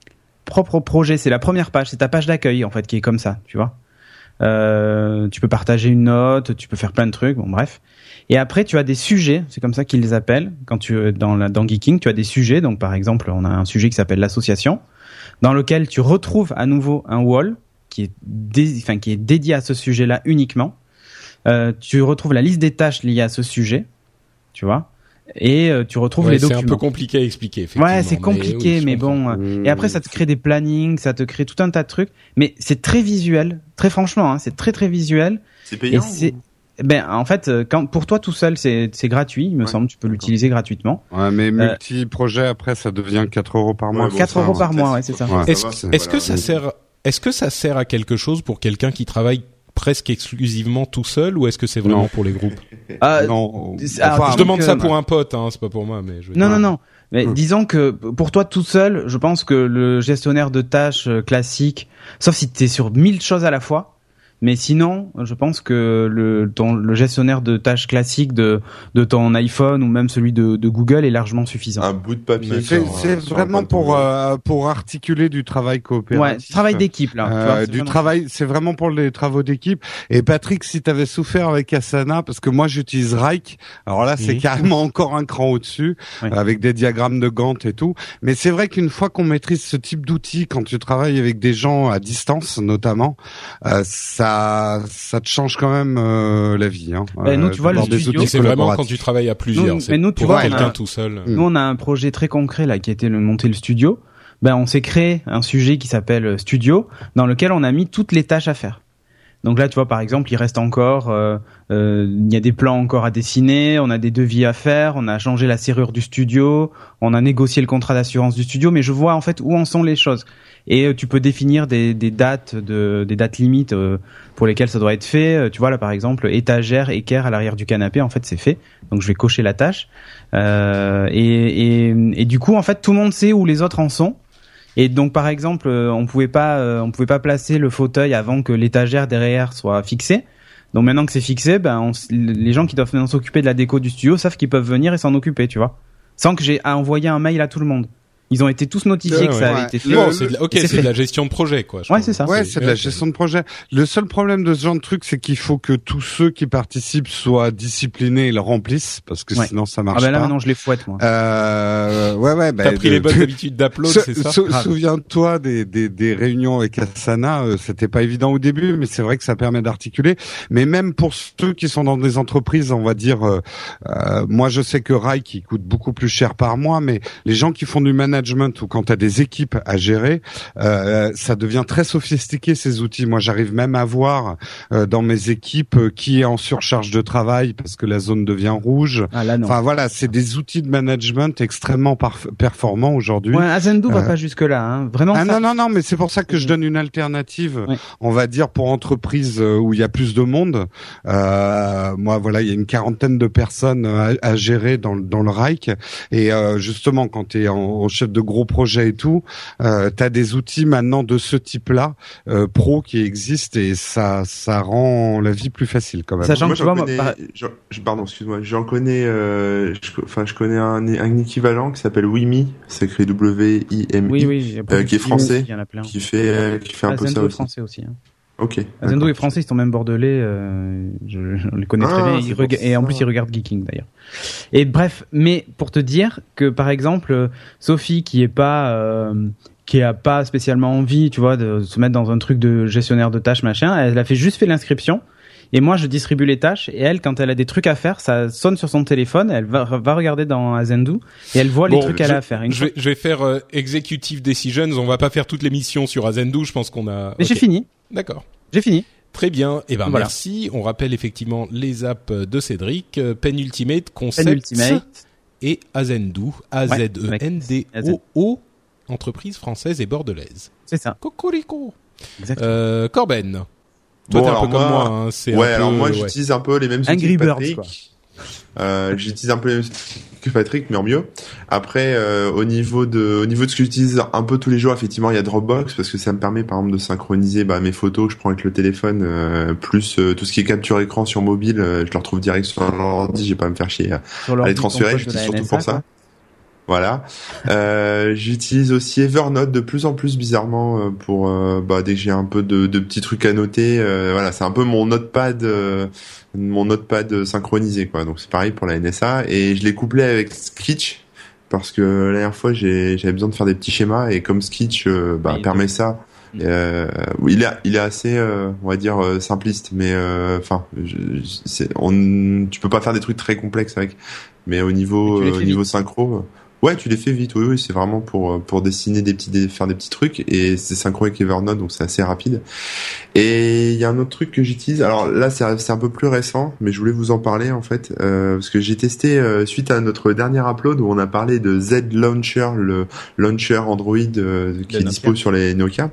[SPEAKER 3] propre projet. C'est la première page, c'est ta page d'accueil en fait qui est comme ça, tu vois. Euh, tu peux partager une note, tu peux faire plein de trucs, bon bref. Et après, tu as des sujets, c'est comme ça qu'ils les appellent. Quand tu dans la, dans Geeking, tu as des sujets. Donc par exemple, on a un sujet qui s'appelle l'association, dans lequel tu retrouves à nouveau un wall qui est, dé, enfin, qui est dédié à ce sujet-là uniquement. Euh, tu retrouves la liste des tâches liées à ce sujet, tu vois, et euh, tu retrouves
[SPEAKER 1] Ouais,
[SPEAKER 3] les
[SPEAKER 1] c'est
[SPEAKER 3] documents.
[SPEAKER 1] un peu compliqué à expliquer. Effectivement,
[SPEAKER 3] Ouais, c'est compliqué,
[SPEAKER 1] oui,
[SPEAKER 3] mais, bon. euh, Et après, ça te crée des plannings, ça te crée tout un tas de trucs. Mais c'est très visuel, très franchement, hein, c'est très très visuel.
[SPEAKER 2] C'est
[SPEAKER 3] Et
[SPEAKER 2] payant
[SPEAKER 3] c'est, ben, en fait, euh, quand pour toi tout seul, c'est c'est gratuit, il me
[SPEAKER 2] Ouais,
[SPEAKER 3] semble. Tu peux l'utiliser gratuitement.
[SPEAKER 4] Ouais, mais multi-projet après, ça devient 4 euros par mois.
[SPEAKER 2] Ouais, bon,
[SPEAKER 3] 4
[SPEAKER 2] ça,
[SPEAKER 3] euros par mois, ouais, c'est ça.
[SPEAKER 4] Ouais.
[SPEAKER 1] Est-ce
[SPEAKER 2] voilà.
[SPEAKER 1] que ça sert est-ce que ça sert à quelque chose pour quelqu'un qui travaille presque exclusivement tout seul ou est-ce que c'est vraiment
[SPEAKER 4] Non.
[SPEAKER 1] pour les groupes
[SPEAKER 3] Ah,
[SPEAKER 4] non, enfin,
[SPEAKER 1] Je demande ça pour un pote, hein, c'est pas pour moi, mais je veux
[SPEAKER 3] Non,
[SPEAKER 1] dire.
[SPEAKER 3] non, non. Mais
[SPEAKER 4] Hmm.
[SPEAKER 3] disons que pour toi tout seul, je pense que le gestionnaire de tâches euh, classique, sauf si tu es sur mille choses à la fois, mais sinon, je pense que le, ton, le gestionnaire de tâches classique de, de ton iPhone ou même celui de, de Google est largement suffisant.
[SPEAKER 2] Un bout de papier.
[SPEAKER 4] c'est vraiment pour euh, pour articuler du travail
[SPEAKER 3] ouais,
[SPEAKER 4] coopératif.
[SPEAKER 3] travail d'équipe là. tu
[SPEAKER 4] Euh,
[SPEAKER 3] vois, c'est
[SPEAKER 4] du
[SPEAKER 3] vraiment-
[SPEAKER 4] travail, c'est vraiment pour les travaux d'équipe. Et Patrick, si tu avais souffert avec Asana, parce que moi j'utilise Rike, alors là c'est carrément encore un cran au-dessus,
[SPEAKER 3] Oui.
[SPEAKER 4] avec des diagrammes de Gantt et tout. Mais c'est vrai qu'une fois qu'on maîtrise ce type d'outils, quand tu travailles avec des gens à distance notamment, euh, ça ça te change quand même euh, la vie. Hein,
[SPEAKER 3] Ben, nous, tu vois, le studio-
[SPEAKER 1] c'est vraiment quand tu travailles à plusieurs.
[SPEAKER 3] Nous- mais nous, tu vois, on
[SPEAKER 1] quelqu'un
[SPEAKER 3] a-
[SPEAKER 1] tout seul.
[SPEAKER 3] Nous, on a un projet très concret là qui était le monter le studio. Ben, on s'est créé un sujet qui s'appelle euh, Studio, dans lequel on a mis toutes les tâches à faire. Donc là, tu vois, par exemple, il reste encore, euh, euh, il y a des plans encore à dessiner, on a des devis à faire, on a changé la serrure du studio, on a négocié le contrat d'assurance du studio, mais je vois en fait où en sont les choses. Et euh, tu peux définir des, des dates de, des dates limites euh, pour lesquelles ça doit être fait. Euh, Tu vois là, par exemple, étagère, équerre à l'arrière du canapé, en fait, c'est fait. Donc je vais cocher la tâche. Euh, et, et, et du coup, en fait, tout le monde sait où les autres en sont. Et donc, par exemple, on pouvait pas, on pouvait pas placer le fauteuil avant que l'étagère derrière soit fixée. Donc maintenant que c'est fixé, ben on les gens qui doivent s'occuper de la déco du studio savent qu'ils peuvent venir et s'en occuper, tu vois, sans que j'ai à envoyer un mail à tout le monde. Ils ont été tous notifiés que ça avait
[SPEAKER 4] Ouais.
[SPEAKER 3] été fait.
[SPEAKER 1] Bon, c'est de la- ok,
[SPEAKER 3] c'est
[SPEAKER 1] de la gestion de projet, quoi. je
[SPEAKER 3] Ouais, c'est ça.
[SPEAKER 4] Ouais, c'est de la gestion de projet. Le seul problème de ce genre de truc, c'est qu'il faut que tous ceux qui participent soient disciplinés et le remplissent, parce que
[SPEAKER 3] Ouais.
[SPEAKER 4] sinon ça
[SPEAKER 3] Ah
[SPEAKER 4] marche
[SPEAKER 3] ben là
[SPEAKER 4] pas.
[SPEAKER 3] maintenant je les fouette moi.
[SPEAKER 4] Euh, ouais, ouais. bah,
[SPEAKER 1] T'as pris
[SPEAKER 4] de-
[SPEAKER 1] les bonnes
[SPEAKER 4] tu-
[SPEAKER 1] habitudes d'upload, c'est ça
[SPEAKER 4] sou-. Souviens-toi des, des, des réunions avec Asana, euh, c'était pas évident au début, mais c'est vrai que ça permet d'articuler. Mais même pour ceux qui sont dans des entreprises, on va dire, euh, euh, moi je sais que Rai qui coûte beaucoup plus cher par mois, mais les gens qui font du management ou quand tu as des équipes à gérer, euh, ça devient très sophistiqué ces outils. Moi j'arrive même à voir euh, dans mes équipes euh, qui est en surcharge de travail parce que la zone devient rouge.
[SPEAKER 3] Ah là non.
[SPEAKER 4] Enfin voilà, c'est des outils de management extrêmement performants aujourd'hui.
[SPEAKER 3] Ouais, Azendou va
[SPEAKER 4] Euh,
[SPEAKER 3] pas jusque là. Hein. Vraiment.
[SPEAKER 4] Ah
[SPEAKER 3] ça-
[SPEAKER 4] non non non mais c'est pour ça que je donne une alternative
[SPEAKER 3] Ouais.
[SPEAKER 4] on va dire pour entreprises euh, où il y a plus de monde moi voilà il y a une quarantaine de personnes à, à gérer dans, le- dans le Reich et justement quand tu es en, en chef de gros projets et tout euh, tu as des outils maintenant de ce type là euh, pro qui existent et ça ça rend la vie plus facile quand même
[SPEAKER 3] Sachant
[SPEAKER 2] Moi,
[SPEAKER 3] que tu vois, moi,
[SPEAKER 2] connais,
[SPEAKER 3] par-
[SPEAKER 2] je- pardon, excuse-moi, j'en connais, euh, je, enfin, je connais un, un équivalent qui s'appelle Wimi, c'est écrit W-I-M-I,
[SPEAKER 3] Oui, oui.
[SPEAKER 2] Euh, qui est français,
[SPEAKER 3] Il y en a plein.
[SPEAKER 2] qui fait, euh, qui fait un peu
[SPEAKER 3] Azendou
[SPEAKER 2] ça aussi.
[SPEAKER 3] français aussi. Hein.
[SPEAKER 2] Ok.
[SPEAKER 3] Azendo
[SPEAKER 2] d'accord.
[SPEAKER 3] est français, ils sont même bordelais. Euh, je, je les connais très
[SPEAKER 2] Ah,
[SPEAKER 3] bien. Ils
[SPEAKER 2] pour
[SPEAKER 3] rega- et en plus, ils regardent Geeking d'ailleurs. Et bref, mais pour te dire que par exemple, Sophie qui est pas euh, qui a pas spécialement envie, tu vois, de se mettre dans un truc de gestionnaire de tâches machin, elle a fait juste fait l'inscription. Et moi, je distribue les tâches. Et elle, quand elle a des trucs à faire, ça sonne sur son téléphone. Elle va, va regarder dans Azendou et elle voit les trucs qu'elle a à faire. Une
[SPEAKER 1] Je vais, je vais faire euh, executive decisions. On va pas faire toutes les missions sur Azendou. Je pense qu'on a.
[SPEAKER 3] Mais j'ai fini.
[SPEAKER 1] D'accord.
[SPEAKER 3] J'ai fini.
[SPEAKER 1] Très bien. Eh ben
[SPEAKER 3] Voilà.
[SPEAKER 1] merci. On rappelle effectivement les apps de Cédric, euh, Pen Ultimate, Concept et Azendou, A Z E N D O O, entreprise française et bordelaise.
[SPEAKER 3] C'est ça.
[SPEAKER 1] Cocorico.
[SPEAKER 3] Exactement.
[SPEAKER 1] Euh, Corben. Toi,
[SPEAKER 2] Bon,
[SPEAKER 1] t'es un
[SPEAKER 2] alors
[SPEAKER 1] peu comme
[SPEAKER 2] moi-
[SPEAKER 1] moi. Hein. C'est
[SPEAKER 2] Ouais,
[SPEAKER 1] un
[SPEAKER 2] alors
[SPEAKER 1] peu,
[SPEAKER 2] moi
[SPEAKER 1] ouais.
[SPEAKER 2] j'utilise un peu les mêmes outils
[SPEAKER 3] Angry Birds,
[SPEAKER 2] Patrick.
[SPEAKER 3] quoi.
[SPEAKER 2] Euh, j'utilise un peu les mêmes que Patrick, mais en mieux. Après, euh, au niveau de, au niveau de ce que j'utilise un peu tous les jours, effectivement, il y a Dropbox parce que ça me permet, par exemple, de synchroniser bah, mes photos que je prends avec le téléphone, euh, plus euh, tout ce qui est capture écran sur mobile, euh, je le retrouve direct sur l'ordi, j'ai pas à me faire chier à, les transférer. J'utilise surtout
[SPEAKER 3] NSA,
[SPEAKER 2] pour ça. Voilà. Euh, j'utilise aussi Evernote de plus en plus bizarrement euh, pour euh, bah, dès que j'ai un peu de, de petits trucs à noter. euh, voilà, c'est un peu mon notepad, euh, mon notepad synchronisé quoi. Donc c'est pareil pour la NSA et je l'ai couplé avec Sketch parce que la dernière fois j'ai- j'avais besoin de faire des petits schémas et comme Sketch euh, bah,
[SPEAKER 3] Ah,
[SPEAKER 2] permet ça. Euh, oui, il est, il est assez, euh, on va dire, euh, simpliste, mais euh, enfin, on, tu peux pas faire des trucs très complexes avec. Mais au niveau, euh, au niveau synchro, euh, ouais, tu les fais vite. Oui, oui, c'est vraiment pour euh, pour dessiner des petits, faire des petits trucs et c'est synchro avec Evernote, donc c'est assez rapide. Et il y a un autre truc que j'utilise. Alors là, c'est un peu plus récent, mais je voulais vous en parler en fait euh, parce que j'ai testé euh, suite à notre dernier upload où on a parlé de Z Launcher, le launcher Android euh, qui est
[SPEAKER 3] Nokia.
[SPEAKER 2] dispo sur les Nokia.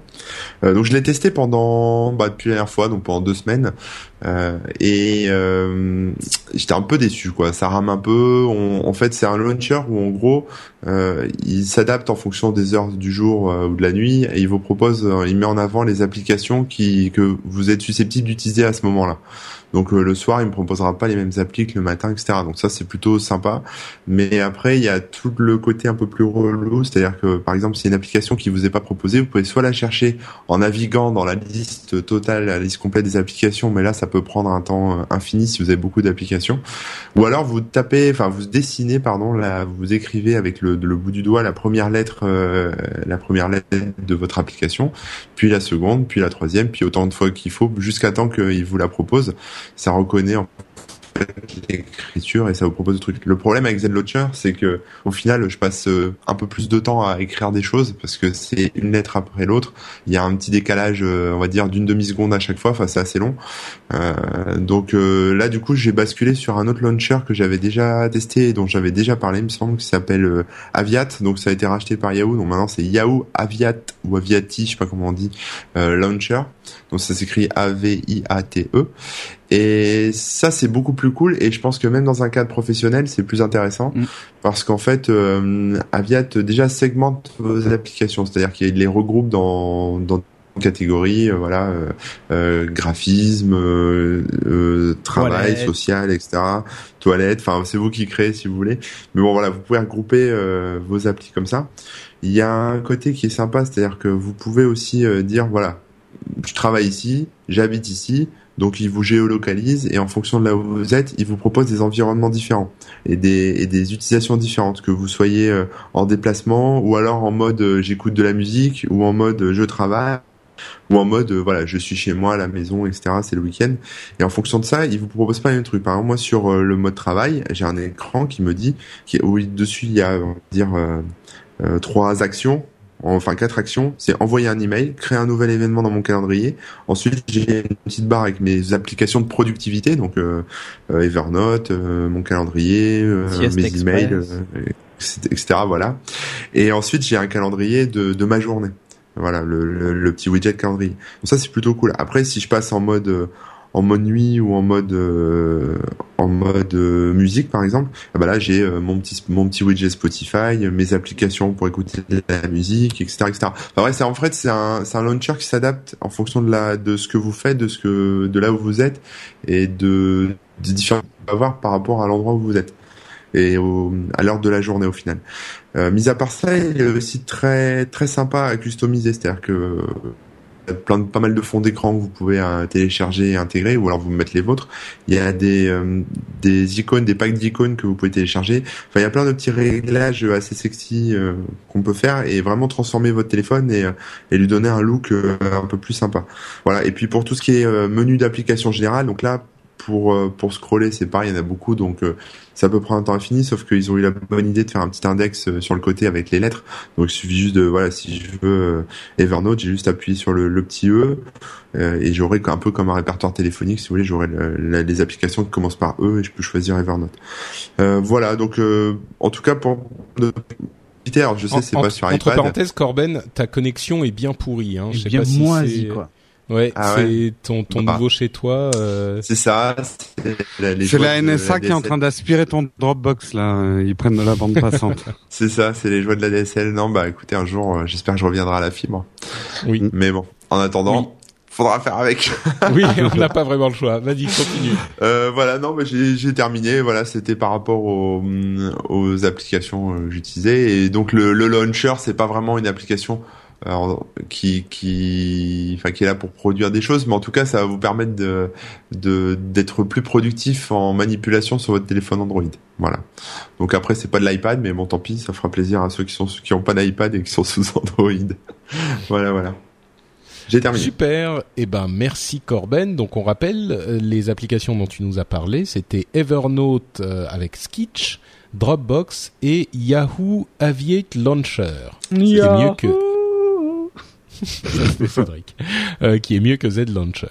[SPEAKER 2] Euh, donc je l'ai testé pendant bah, depuis la dernière fois, donc pendant deux semaines. Euh, et euh, j'étais un peu déçu quoi. Ça rame un peu. En fait, c'est un launcher où en gros, euh, il s'adapte en fonction des heures du jour euh, ou de la nuit et il vous propose, euh, il met en avant les applications qui que vous êtes susceptible d'utiliser à ce moment-là. Donc euh, le soir, il me proposera pas les mêmes applis que le matin, etc. Donc ça, c'est plutôt sympa. Mais après, il y a tout le côté un peu plus relou, c'est-à-dire que par exemple, si une application qui vous est pas proposée, vous pouvez soit la chercher en naviguant dans la liste totale, la liste complète des applications, mais là, ça peut prendre un temps euh, infini si vous avez beaucoup d'applications. Ou alors vous tapez, enfin vous dessinez, pardon, là, vous écrivez avec le, le bout du doigt la première lettre, euh, la première lettre de votre application, puis la seconde, puis la troisième, puis autant de fois qu'il faut, jusqu'à temps qu'il vous la propose. Ça reconnaît en l'écriture et ça vous propose des trucs. Le problème avec ZLauncher, c'est que au final, je passe euh, un peu plus de temps à écrire des choses parce que c'est une lettre après l'autre. Il y a un petit décalage, euh, on va dire, d'une demi seconde à chaque fois. Enfin, c'est assez long. Euh, donc euh, là, du coup, j'ai basculé sur un autre launcher que j'avais déjà testé et dont j'avais déjà parlé, il me semble, qui s'appelle euh, Aviat. Donc ça a été racheté par Yahoo. Donc maintenant, c'est Yahoo Aviat ou Aviati, je sais pas comment on dit, euh, launcher. Donc ça s'écrit A-V-I-A-T-E. Et ça, c'est beaucoup plus cool. Et je pense que même dans un cadre professionnel, c'est plus intéressant.
[SPEAKER 3] Mm.
[SPEAKER 2] Parce qu'en fait, euh, Aviat déjà segmente vos applications. C'est-à-dire qu'il les regroupe dans, dans une catégorie, euh, voilà, euh, euh, graphisme, euh, euh, travail,
[SPEAKER 3] Toilette.
[SPEAKER 2] social, etc. Toilette, enfin, c'est vous qui créez si vous voulez. Mais bon, voilà, vous pouvez regrouper euh, vos applis comme ça. Il y a un côté qui est sympa, c'est-à-dire que vous pouvez aussi euh, dire, voilà, je travaille ici, j'habite ici, donc il vous géolocalise et en fonction de là où vous êtes, il vous propose des environnements différents et des, et des utilisations différentes, que vous soyez euh, en déplacement ou alors en mode euh, j'écoute de la musique ou en mode euh, je travaille ou en mode voilà je suis chez moi à la maison etc c'est le week-end. Et en fonction de ça il vous propose pas les trucs par exemple moi sur le mode travail j'ai un écran qui me dit qui, dessus il y a on va dire euh, trois actions enfin quatre actions, c'est envoyer un email, créer un nouvel événement dans mon calendrier. Ensuite, j'ai une petite barre avec mes applications de productivité, donc euh, euh, Evernote, euh, mon calendrier, euh, mes
[SPEAKER 3] Express.
[SPEAKER 2] emails, euh, etc. Voilà. Et ensuite, j'ai un calendrier de, de ma journée. Voilà, le, le, le petit widget calendrier. Donc ça, c'est plutôt cool. Après, si je passe en mode euh, en mode nuit ou en mode euh, en mode euh, musique par exemple ah bah là j'ai euh, mon petit mon petit widget Spotify mes applications pour écouter de la musique etc etc enfin ouais c'est en fait c'est un c'est un launcher qui s'adapte en fonction de la de ce que vous faites de ce que de là où vous êtes et de des différents avoir par rapport à l'endroit où vous êtes et au, à l'heure de la journée au final. Euh, mis à part ça, il est aussi très très sympa à customiser, c'est-à-dire que plein de, pas mal de fonds d'écran que vous pouvez euh, télécharger et intégrer ou alors vous mettre les vôtres. Il y a des euh, des icônes, des packs d'icônes que vous pouvez télécharger. Enfin, il y a plein de petits réglages assez sexy euh, qu'on peut faire et vraiment transformer votre téléphone et, euh, et lui donner un look euh, un peu plus sympa. Voilà. Et puis pour tout ce qui est menu d'application générale, donc là pour pour scroller, c'est pareil, il y en a beaucoup, donc ça peut prendre un temps infini, sauf qu'ils ont eu la bonne idée de faire un petit index euh, sur le côté avec les lettres. Donc il suffit juste de voilà, si je veux euh, Evernote, j'ai juste appuyé sur le, le petit E euh, et j'aurai un peu comme un répertoire téléphonique, si vous voulez, j'aurai le- les applications qui commencent par E et je peux choisir Evernote. Euh, voilà, donc euh, en tout cas pour de- Alors je sais, c'est pas sur
[SPEAKER 1] Entre
[SPEAKER 2] iPad.
[SPEAKER 1] parenthèses, Corben, ta connexion est bien pourrie. Hein. Je sais
[SPEAKER 3] bien
[SPEAKER 1] pas si
[SPEAKER 3] moisi,
[SPEAKER 1] c'est-
[SPEAKER 3] quoi.
[SPEAKER 1] Ouais,
[SPEAKER 2] Ah
[SPEAKER 1] c'est ton ton
[SPEAKER 2] Bah.
[SPEAKER 1] nouveau chez toi. euh,
[SPEAKER 2] C'est ça. C'est la, les
[SPEAKER 4] C'est
[SPEAKER 2] joies
[SPEAKER 4] la
[SPEAKER 2] de
[SPEAKER 4] NSA qui est en train d'aspirer ton Dropbox là. Ils prennent de la bande passante.
[SPEAKER 2] C'est ça, c'est les joies de la DSL. Non, bah écoutez, un jour, euh, j'espère que je reviendrai à la fibre.
[SPEAKER 1] Oui.
[SPEAKER 2] Mais bon, en attendant,
[SPEAKER 1] Oui.
[SPEAKER 2] faudra faire avec.
[SPEAKER 1] oui, on n'a pas vraiment le choix. Vas-y, continue.
[SPEAKER 2] Euh, voilà, non, mais j'ai j'ai terminé. Voilà, c'était par rapport aux, aux applications euh, que j'utilisais. Et donc le, le launcher, c'est pas vraiment une application euh, qui qui, enfin, qui est là pour produire des choses, mais en tout cas, ça va vous permettre de de d'être plus productif en manipulation sur votre téléphone Android. Voilà. Donc après, c'est pas de l'iPad, mais bon, tant pis, ça fera plaisir à ceux qui sont qui ont pas d'iPad et qui sont sous Android. voilà, voilà. J'ai terminé.
[SPEAKER 1] Super. Eh ben, merci Corben. Donc, on rappelle euh, les applications dont tu nous as parlé. C'était Evernote euh, avec Sketch, Dropbox et Yahoo Aviate Launcher. Qui est mieux que c'était Cédric. Euh, qui est mieux que Z Launcher.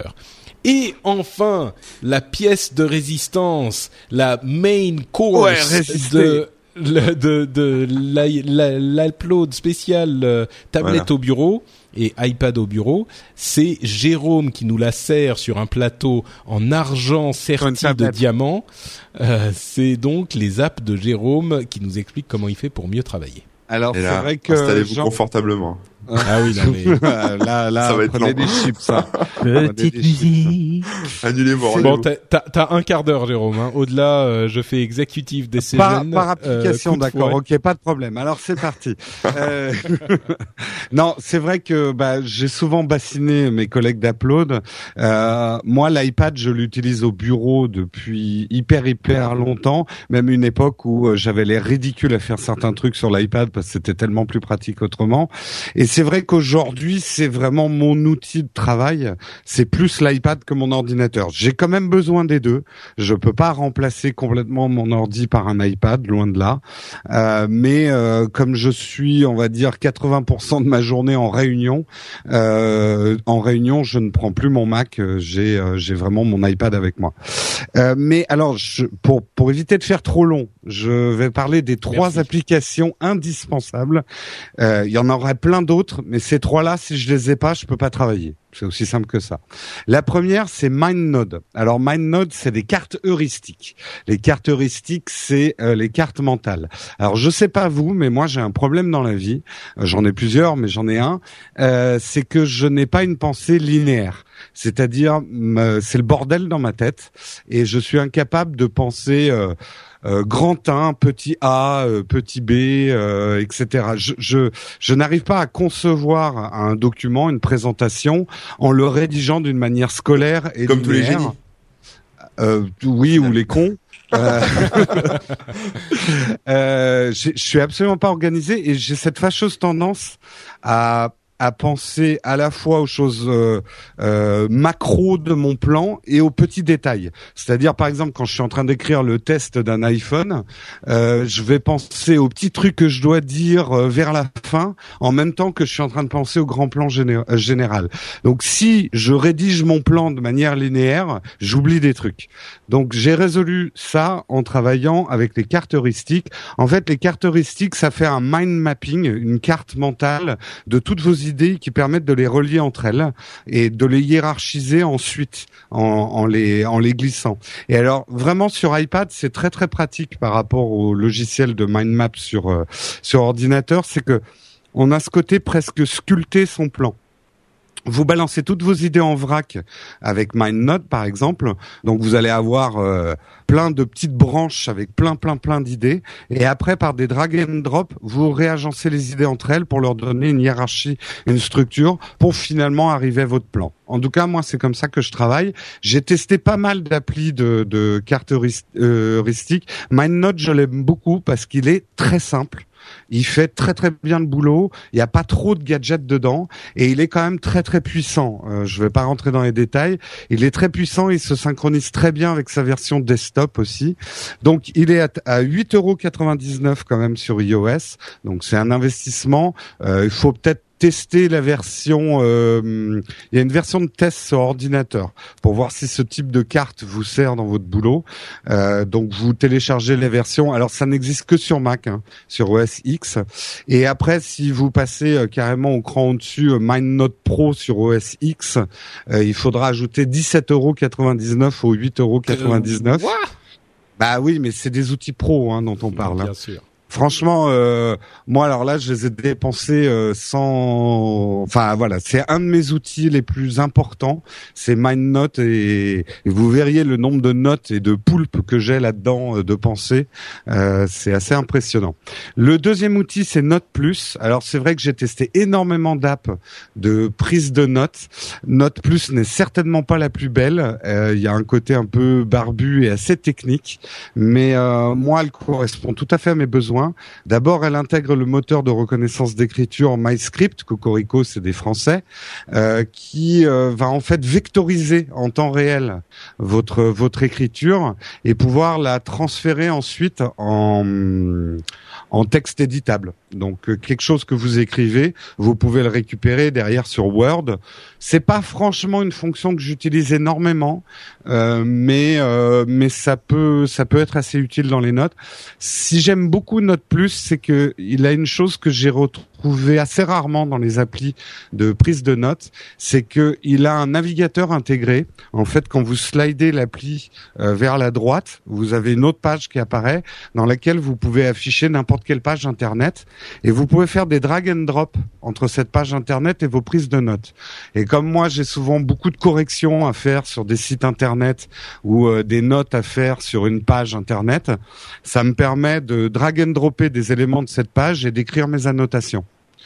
[SPEAKER 1] Et enfin, la pièce de résistance, la main course de le- de de la- la- l'upload spécial euh, tablette
[SPEAKER 2] Voilà.
[SPEAKER 1] au bureau et iPad au bureau, c'est Jérôme qui nous la sert sur un plateau en argent serti de
[SPEAKER 4] tablette.
[SPEAKER 1] diamant. Euh, c'est donc les apps de Jérôme qui nous expliquent comment il fait pour mieux travailler.
[SPEAKER 4] Alors c'est vrai que
[SPEAKER 2] installez-vous confortablement.
[SPEAKER 1] Ah oui, non, mais...
[SPEAKER 4] là, là,
[SPEAKER 2] Ça va être long.
[SPEAKER 4] des chips. Ça.
[SPEAKER 3] Petite
[SPEAKER 4] des chiffres.
[SPEAKER 3] musique.
[SPEAKER 2] Annulez vos
[SPEAKER 1] Bon, t'as- t'as t'as un quart d'heure, Jérôme. Hein. Au-delà, euh, je fais executive decision.
[SPEAKER 4] Par, par
[SPEAKER 1] euh,
[SPEAKER 4] application, d'accord, ok, pas de problème. Alors c'est parti. Euh, non, c'est vrai que bah, j'ai souvent bassiné mes collègues d'Upload. Euh, moi, l'iPad, je l'utilise au bureau depuis hyper hyper longtemps, même une époque où j'avais l'air ridicule à faire certains trucs sur l'iPad parce que c'était tellement plus pratique autrement. Et c'est vrai qu'aujourd'hui, c'est vraiment mon outil de travail. C'est plus l'iPad que mon ordinateur. J'ai quand même besoin des deux. Je peux pas remplacer complètement mon ordi par un iPad, loin de là. Euh, mais euh, comme je suis, on va dire, 80% de ma journée en réunion, euh, en réunion, je ne prends plus mon Mac. J'ai, euh, j'ai vraiment mon iPad avec moi. Euh, mais alors, je, pour pour éviter de faire trop long, je vais parler des trois
[SPEAKER 1] Merci.
[SPEAKER 4] applications indispensables. Euh, Il y en aurait plein d'autres, mais ces trois-là, si je les ai pas, je peux pas travailler. C'est aussi simple que ça. La première, c'est MindNode. Alors MindNode, c'est des cartes heuristiques. Les cartes heuristiques, c'est euh, les cartes mentales. Alors je sais pas vous, mais moi j'ai un problème dans la vie. Euh, j'en ai plusieurs, mais j'en ai un. Euh, c'est que je n'ai pas une pensée linéaire. C'est-à-dire, me- c'est le bordel dans ma tête, et je suis incapable de penser. Euh, grand 1, petit a, euh, petit b, euh, etc. Je, je, je n'arrive pas à concevoir un document, une présentation, en le rédigeant d'une manière scolaire et
[SPEAKER 2] Comme tous les génies.
[SPEAKER 4] Euh, oui, ou les cons. Euh, je suis absolument pas organisé et j'ai cette fâcheuse tendance à à penser à la fois aux choses euh, euh, macro de mon plan et aux petits détails. C'est-à-dire, par exemple, quand je suis en train d'écrire le test d'un iPhone, euh, je vais penser aux petits trucs que je dois dire euh, vers la fin, en même temps que je suis en train de penser au grand plan euh, général. Donc, si je rédige mon plan de manière linéaire, j'oublie des trucs. Donc, j'ai résolu ça en travaillant avec les cartes heuristiques. En fait, les cartes heuristiques, ça fait un mind mapping, une carte mentale de toutes vos idées qui permettent de les relier entre elles et de les hiérarchiser ensuite en, en les en les glissant. Et alors vraiment sur iPad, c'est très très pratique par rapport au logiciel de mind map sur euh, sur ordinateur, c'est que on a ce côté presque sculpter son plan. Vous balancez toutes vos idées en vrac avec MindNote par exemple, donc vous allez avoir euh, plein de petites branches avec plein plein plein d'idées et après par des drag and drop, vous réagencez les idées entre elles pour leur donner une hiérarchie, une structure pour finalement arriver à votre plan. En tout cas, moi c'est comme ça que je travaille. J'ai testé pas mal d'applis de, de cartes euh, heuristiques. MindNote, je l'aime beaucoup parce qu'il est très simple. Il fait très très bien le boulot. Il n'y a pas trop de gadgets dedans et il est quand même très très puissant. Euh, je vais pas rentrer dans les détails. Il est très puissant. Il se synchronise très bien avec sa version desktop aussi. Donc il est à, à 8,99€ quand même sur iOS. Donc c'est un investissement. Euh, il faut peut-être tester la version. euh, il y a une version de test sur ordinateur pour voir si ce type de carte vous sert dans votre boulot. Euh, donc vous téléchargez les versions. Alors ça n'existe que sur Mac, hein, sur OS X. Et après, si vous passez euh, carrément au cran au-dessus, euh, MindNote Pro sur OS X, euh, il faudra ajouter 17,99€ au 8,99€.
[SPEAKER 1] What
[SPEAKER 4] Bah oui, mais c'est des outils pro hein, dont on parle. hein.
[SPEAKER 1] Bien sûr.
[SPEAKER 4] Franchement, euh, moi alors là, je les ai dépensés euh, sans. Enfin voilà, c'est un de mes outils les plus importants. C'est MindNote et, vous verriez le nombre de notes et de poulpes que j'ai là-dedans euh, de pensée. Euh, c'est assez impressionnant. Le deuxième outil, c'est Note Plus. Alors c'est vrai que j'ai testé énormément d'apps de prise de notes. Note Plus n'est certainement pas la plus belle. Euh, Il y a un côté un peu barbu et assez technique, mais moi, elle correspond tout à fait à mes besoins. D'abord, elle intègre le moteur de reconnaissance d'écriture MyScript, Cocorico, c'est des Français, euh, qui euh, va en fait vectoriser en temps réel votre votre écriture et pouvoir la transférer ensuite en en texte éditable. Donc euh, quelque chose que vous écrivez, vous pouvez le récupérer derrière sur Word. C'est pas franchement une fonction que j'utilise énormément, euh, mais euh, mais ça peut ça peut être assez utile dans les notes. Si j'aime beaucoup Note Plus, c'est que il a une chose que j'ai retrouvé assez rarement dans les applis de prise de notes, c'est que il a un navigateur intégré. En fait, quand vous slidez l'appli euh, vers la droite, vous avez une autre page qui apparaît dans laquelle vous pouvez afficher n'importe quelle page internet et vous pouvez faire des drag and drop entre cette page internet et vos prises de notes. Et comme moi, j'ai souvent beaucoup de corrections à faire sur des sites internet ou euh, des notes à faire sur une page internet, ça me permet de drag and dropper des éléments de cette page et d'écrire mes annotations.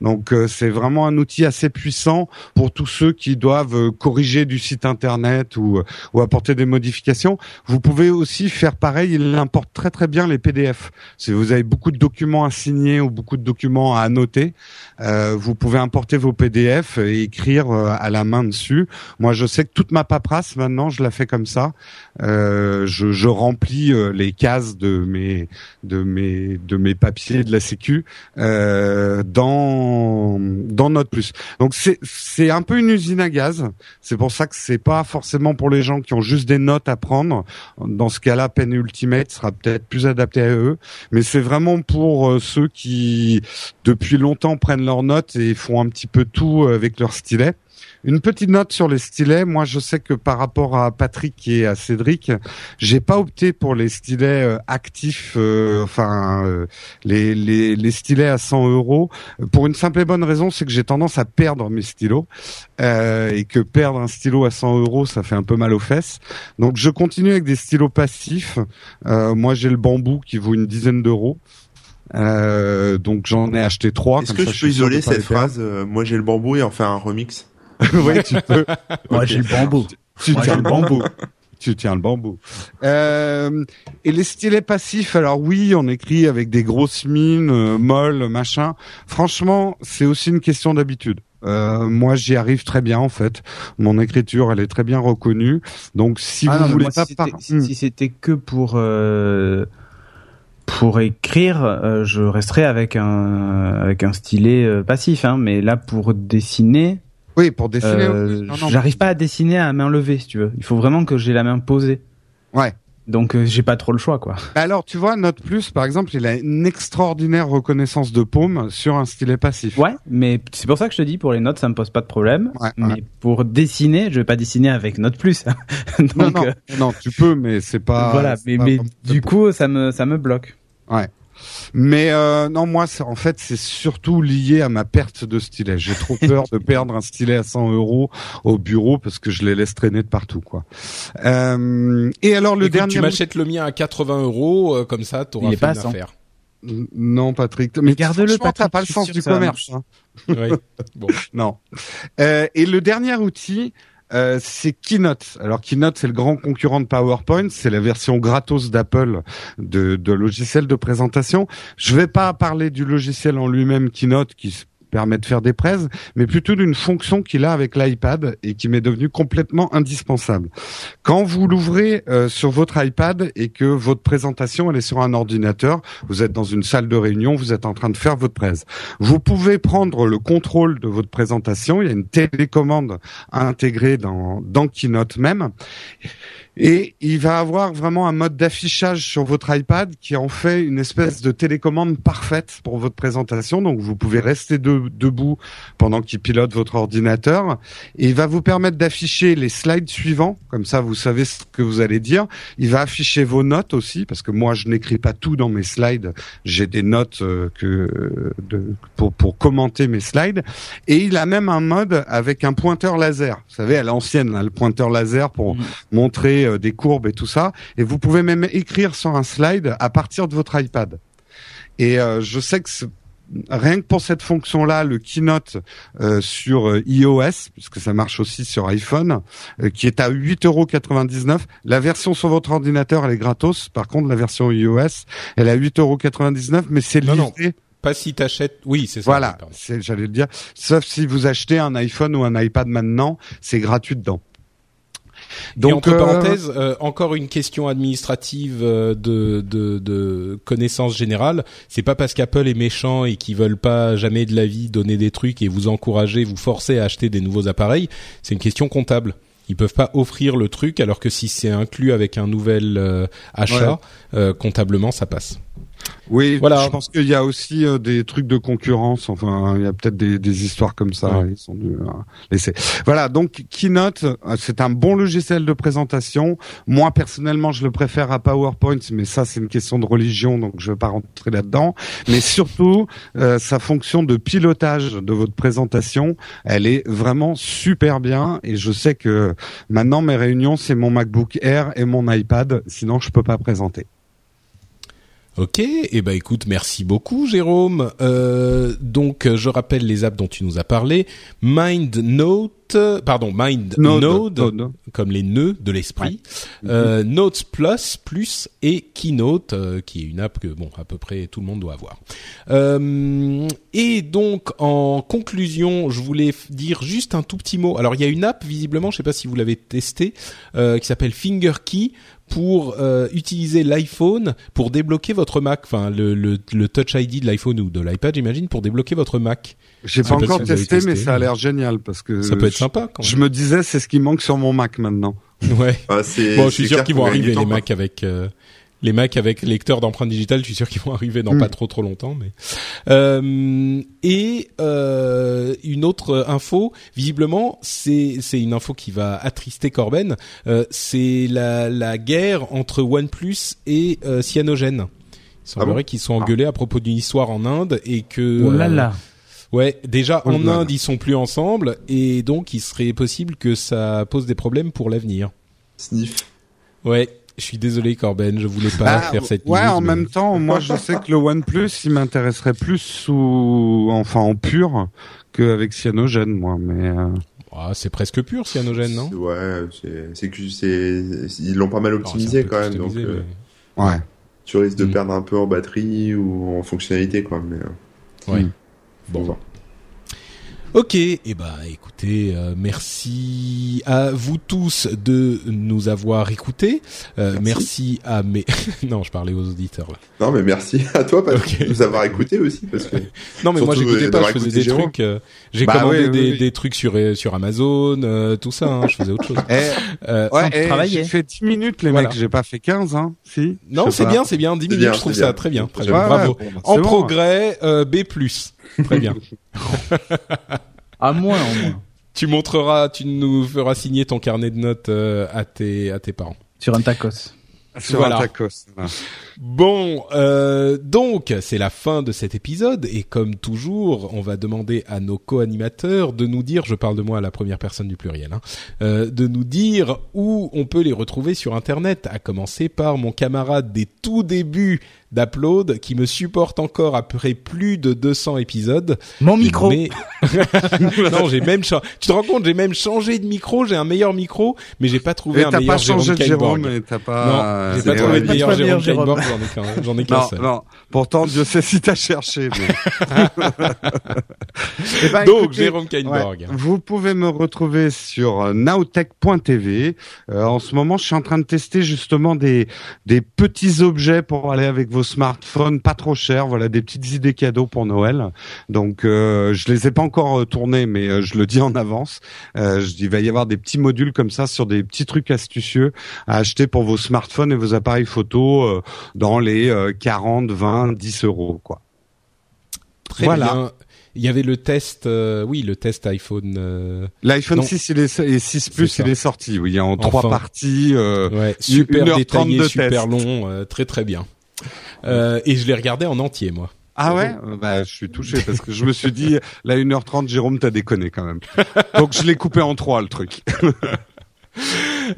[SPEAKER 4] Donc euh, c'est vraiment un outil assez puissant pour tous ceux qui doivent euh, corriger du site internet ou, euh, ou apporter des modifications. Vous pouvez aussi faire pareil, il importe très très bien les PDF. Si vous avez beaucoup de documents à signer ou beaucoup de documents à annoter, euh, vous pouvez importer vos PDF et écrire euh, à la main dessus. Moi je sais que toute ma paperasse maintenant je la fais comme ça. Je, je remplis les cases de mes de mes de mes papiers de la Sécu euh, dans Plus. Donc c'est c'est un peu une usine à gaz. C'est pour ça que c'est pas forcément pour les gens qui ont juste des notes à prendre. Dans ce cas-là, Pen Ultimate sera peut-être plus adapté à eux, mais c'est vraiment pour euh, ceux qui depuis longtemps prennent leurs notes et font un petit peu tout avec leur stylet. Une petite note sur les stylets. Moi, je sais que par rapport à Patrick et à Cédric, j'ai pas opté pour les stylets euh, actifs, euh, enfin euh, les, les, les stylets à 100 euros, pour une simple et bonne raison, c'est que j'ai tendance à perdre mes stylos euh, et que perdre un stylo à 100 euros, ça fait un peu mal aux fesses. Donc, je continue avec des stylos passifs. Euh, moi, j'ai le bambou qui vaut une dizaine d'euros. Euh, donc j'en ai acheté trois.
[SPEAKER 2] Est-ce que
[SPEAKER 4] ça,
[SPEAKER 2] je peux isoler cette phrase Moi j'ai le bambou et en faire un remix?
[SPEAKER 4] oui, tu peux.
[SPEAKER 5] Moi, j'ai le bambou.
[SPEAKER 4] Tu tiens le bambou. Tu tiens le bambou. Euh, et les stylets passifs, alors oui, on écrit avec des grosses mines, euh, molles, machin. Franchement, c'est aussi une question d'habitude. Euh, moi, j'y arrive très bien en fait. Mon écriture, elle est très bien reconnue. Donc, si
[SPEAKER 3] Ah
[SPEAKER 4] vous
[SPEAKER 3] non,
[SPEAKER 4] voulez
[SPEAKER 3] moi,
[SPEAKER 4] pas
[SPEAKER 3] si
[SPEAKER 4] par-
[SPEAKER 3] c'était si-
[SPEAKER 4] Hmm.
[SPEAKER 3] si que pour euh, pour écrire, euh, je resterais avec un avec un stylet euh, passif. Hein, mais là, pour dessiner,
[SPEAKER 4] oui, pour dessiner.
[SPEAKER 3] euh,
[SPEAKER 4] oui. Non, non.
[SPEAKER 3] j'arrive pas à dessiner à main levée, si tu veux. Il faut vraiment que j'ai la main posée.
[SPEAKER 4] Ouais.
[SPEAKER 3] Donc euh, j'ai pas trop le choix, quoi.
[SPEAKER 4] Bah Alors, tu vois, Note Plus, par exemple, il a une extraordinaire reconnaissance de paume sur un stylet passif.
[SPEAKER 3] Ouais, mais c'est pour ça que je te dis, pour les notes, ça me pose pas de problème.
[SPEAKER 4] Ouais,
[SPEAKER 3] mais
[SPEAKER 4] ouais.
[SPEAKER 3] pour dessiner, je vais pas dessiner avec Note Plus. Donc
[SPEAKER 4] Non, non,
[SPEAKER 3] euh,
[SPEAKER 4] non, tu peux, mais c'est pas.
[SPEAKER 3] voilà. Mais,
[SPEAKER 4] pas
[SPEAKER 3] mais du coup, ça me ça me bloque.
[SPEAKER 4] Ouais. Mais euh, non, moi, c'est- en fait, c'est surtout lié à ma perte de stylet. J'ai trop peur de perdre un stylet à 100 euros au bureau parce que je les laisse traîner de partout, quoi. Euh, et alors le
[SPEAKER 1] Écoute,
[SPEAKER 4] dernier.
[SPEAKER 1] tu m'achètes le mien à 80 euros, euh, comme ça, t'auras fait
[SPEAKER 3] pas
[SPEAKER 1] une
[SPEAKER 3] à 100.
[SPEAKER 1] affaire.
[SPEAKER 4] Non, Patrick. Mais
[SPEAKER 3] garde-le,
[SPEAKER 4] franchement, t'as
[SPEAKER 3] Patrick,
[SPEAKER 4] pas le sens du commerce. hein.
[SPEAKER 1] Ouais. Bon.
[SPEAKER 4] Non. Euh, et le dernier outil, euh, c'est Keynote. Alors Keynote, c'est le grand concurrent de PowerPoint. C'est la version gratos d'Apple de, de logiciel de présentation. Je vais pas parler du logiciel en lui-même Keynote, qui permet de faire des prêts, mais plutôt d'une fonction qu'il a avec l'iPad et qui m'est devenue complètement indispensable. Quand vous l'ouvrez euh, sur votre iPad et que votre présentation elle est sur un ordinateur, vous êtes dans une salle de réunion, vous êtes en train de faire votre presse. Vous pouvez prendre le contrôle de votre présentation. Il y a une télécommande intégrée dans, dans Keynote même. Et il va avoir vraiment un mode d'affichage sur votre iPad qui en fait une espèce de télécommande parfaite pour votre présentation. Donc vous pouvez rester debout pendant qu'il pilote votre ordinateur. Et il va vous permettre d'afficher les slides suivants. Comme ça, vous savez ce que vous allez dire. Il va afficher vos notes aussi, parce que moi, je n'écris pas tout dans mes slides. J'ai des notes euh, que de, pour, pour commenter mes slides. Et il a même un mode avec un pointeur laser. Vous savez, à l'ancienne, le pointeur laser pour mmh. montrer euh, des courbes et tout ça. Et vous pouvez même écrire sur un slide à partir de votre iPad. Et euh, je sais que rien que pour cette fonction-là, le Keynote euh, sur iOS, puisque ça marche aussi sur iPhone, qui est à 8,99€. La version sur votre ordinateur, elle est gratos. Par contre, la version iOS, elle est à 8,99€, mais c'est limité.
[SPEAKER 1] Pas si t'achètes. Oui, c'est ça.
[SPEAKER 4] Voilà, j'allais le dire. Sauf si vous achetez un iPhone ou un iPad maintenant, c'est gratuit dedans.
[SPEAKER 1] Donc, Et entre euh, parenthèses, euh, encore une question administrative euh, de, de, de connaissance générale. C'est pas parce qu'Apple est méchant et qu'ils veulent pas jamais de la vie donner des trucs et vous encourager, vous forcer à acheter des nouveaux appareils. C'est une question comptable. Ils peuvent pas offrir le truc alors que si c'est inclus avec un nouvel achat, comptablement ça passe.
[SPEAKER 4] Oui, voilà. je pense qu'il y a aussi euh, des trucs de concurrence. Enfin, il y a peut-être des, des, histoires comme ça. Ils sont dû euh, laisser. Voilà. Donc Keynote, euh, c'est un bon logiciel de présentation. Moi personnellement, je le préfère à PowerPoint, mais ça c'est une question de religion, donc je vais pas rentrer là-dedans. Mais surtout, sa fonction de pilotage de votre présentation, elle est vraiment super bien. Et je sais que maintenant mes réunions, c'est mon MacBook Air et mon iPad. Sinon, je peux pas présenter.
[SPEAKER 1] Ok, et eh ben écoute, merci beaucoup Jérôme. Euh, donc je rappelle les apps dont tu nous as parlé. MindNote, pardon, MindNode, comme les nœuds de l'esprit. Euh, Notes Plus, plus et Keynote, euh, qui est une app que bon à peu près tout le monde doit avoir. Euh, et donc en conclusion, je voulais dire juste un tout petit mot. Alors il y a une app visiblement, je sais pas si vous l'avez testé, euh, qui s'appelle FingerKey pour euh, utiliser l'iPhone pour débloquer votre Mac, enfin le, le, le Touch ID de l'iPhone ou de l'iPad, j'imagine, pour débloquer votre Mac.
[SPEAKER 4] J'ai pas encore testé, mais ça a l'air génial parce que
[SPEAKER 1] ça peut être sympa. Quand
[SPEAKER 4] même. Je me disais, c'est ce qui manque sur mon Mac maintenant.
[SPEAKER 1] Ouais. Ah, bon, je suis sûr qu'ils vont arriver les Macs avec. Euh, les Macs avec lecteur d'empreintes digitales, je suis sûr qu'ils vont arriver dans hmm. pas trop trop longtemps. Mais euh, et euh, une autre info, visiblement, c'est c'est une info qui va attrister Corben. Euh, c'est la la guerre entre OnePlus et euh, Cyanogen. Il semblerait ah qu'ils sont engueulés à propos d'une histoire en Inde et que.
[SPEAKER 3] Oh là là.
[SPEAKER 1] Ouais, déjà oh en Inde ils sont plus ensemble et donc il serait possible que ça pose des problèmes pour l'avenir.
[SPEAKER 2] Sniff.
[SPEAKER 1] Ouais, je suis désolé Corben, je voulais pas ah, faire cette
[SPEAKER 4] Ouais, en même temps, moi je sais que le OnePlus, il m'intéresserait plus sous enfin en pur qu'avec cyanogen moi, mais euh...
[SPEAKER 1] ah, c'est presque pur cyanogen, non?
[SPEAKER 2] Ouais, c'est que c'est ils l'ont pas mal optimisé quand même donc euh,
[SPEAKER 4] ouais.
[SPEAKER 2] Tu risques de mm. perdre un peu en batterie ou en fonctionnalité quoi, mais
[SPEAKER 1] euh, Ouais. Bon. Ok, et eh ben écoutez, euh, merci à vous tous de nous avoir écoutés. Euh, merci. à mes non, je parlais aux auditeurs.
[SPEAKER 2] Non, mais merci à toi parce de nous avoir écoutés aussi parce que
[SPEAKER 1] non, mais moi j'écoutais pas, je faisais des trucs. Euh, j'ai bah commandé des, des, trucs sur sur Amazon, tout ça. Hein, je faisais autre chose.
[SPEAKER 4] Eh, ouais, eh, j'ai fait 10 minutes les mecs, j'ai pas fait 15 hein. Si.
[SPEAKER 1] Non, c'est bien, c'est bien. 10 minutes, je trouve ça très bien. Très bien. Bravo. Bah, en progrès, B+. Très bien.
[SPEAKER 3] à moins, en moins.
[SPEAKER 1] Tu montreras, tu nous feras signer ton carnet de notes euh, à tes à tes parents.
[SPEAKER 3] Sur un tacos.
[SPEAKER 4] Sur un tacos.
[SPEAKER 1] Bon, euh, donc c'est la fin de cet épisode et comme toujours, on va demander à nos co-animateurs de nous dire, je parle de moi à la première personne du pluriel, hein, euh, de nous dire où on peut les retrouver sur Internet, à commencer par mon camarade des tout débuts d'Upload qui me supporte encore après plus de 200 épisodes.
[SPEAKER 3] Mon micro.
[SPEAKER 1] non, j'ai même tu te rends compte, j'ai même changé de micro, j'ai un meilleur micro, mais j'ai pas trouvé un meilleur
[SPEAKER 4] pas changé de Jérôme, t'as pas
[SPEAKER 1] J'ai pas trouvé de meilleur Jérôme. Kainborg, j'en ai qu'un, qu'un
[SPEAKER 4] Non,
[SPEAKER 1] seul.
[SPEAKER 4] non. Pourtant, Dieu sait si t'as cherché. Mais... Eh ben,
[SPEAKER 1] Donc,
[SPEAKER 4] écoutez,
[SPEAKER 1] Jérôme Kainborg.
[SPEAKER 4] Ouais. Vous pouvez me retrouver sur euh, nowtech.tv. Euh, en ce moment, je suis en train de tester justement des des petits objets pour aller avec vos smartphones, pas trop chers. Voilà, des petites idées cadeaux pour Noël. Donc, euh, je les ai pas encore euh, tournés, mais je le dis en avance. Euh, je dis, il va y avoir des petits modules comme ça sur des petits trucs astucieux à acheter pour vos smartphones et vos appareils photo euh, dans les euh, 40, 20, 10 euros, quoi.
[SPEAKER 1] Très
[SPEAKER 4] Voilà.
[SPEAKER 1] bien. Il y avait le test, euh, oui, le test iPhone. euh,
[SPEAKER 4] L'iPhone
[SPEAKER 1] Non.
[SPEAKER 4] 6 il est, et 6 Plus,
[SPEAKER 1] C'est ça.
[SPEAKER 4] il est sorti. Oui, en trois
[SPEAKER 1] Enfin.
[SPEAKER 4] parties. euh,
[SPEAKER 1] ouais, super détaillé, super
[SPEAKER 4] test.
[SPEAKER 1] long, euh, très très bien. Euh, et je l'ai regardé en entier, moi.
[SPEAKER 4] Ah ouais? Bah, je suis touché parce que je me suis dit, là, 1h30, Jérôme, t'as déconné quand même. Donc, je l'ai coupé en trois, le truc.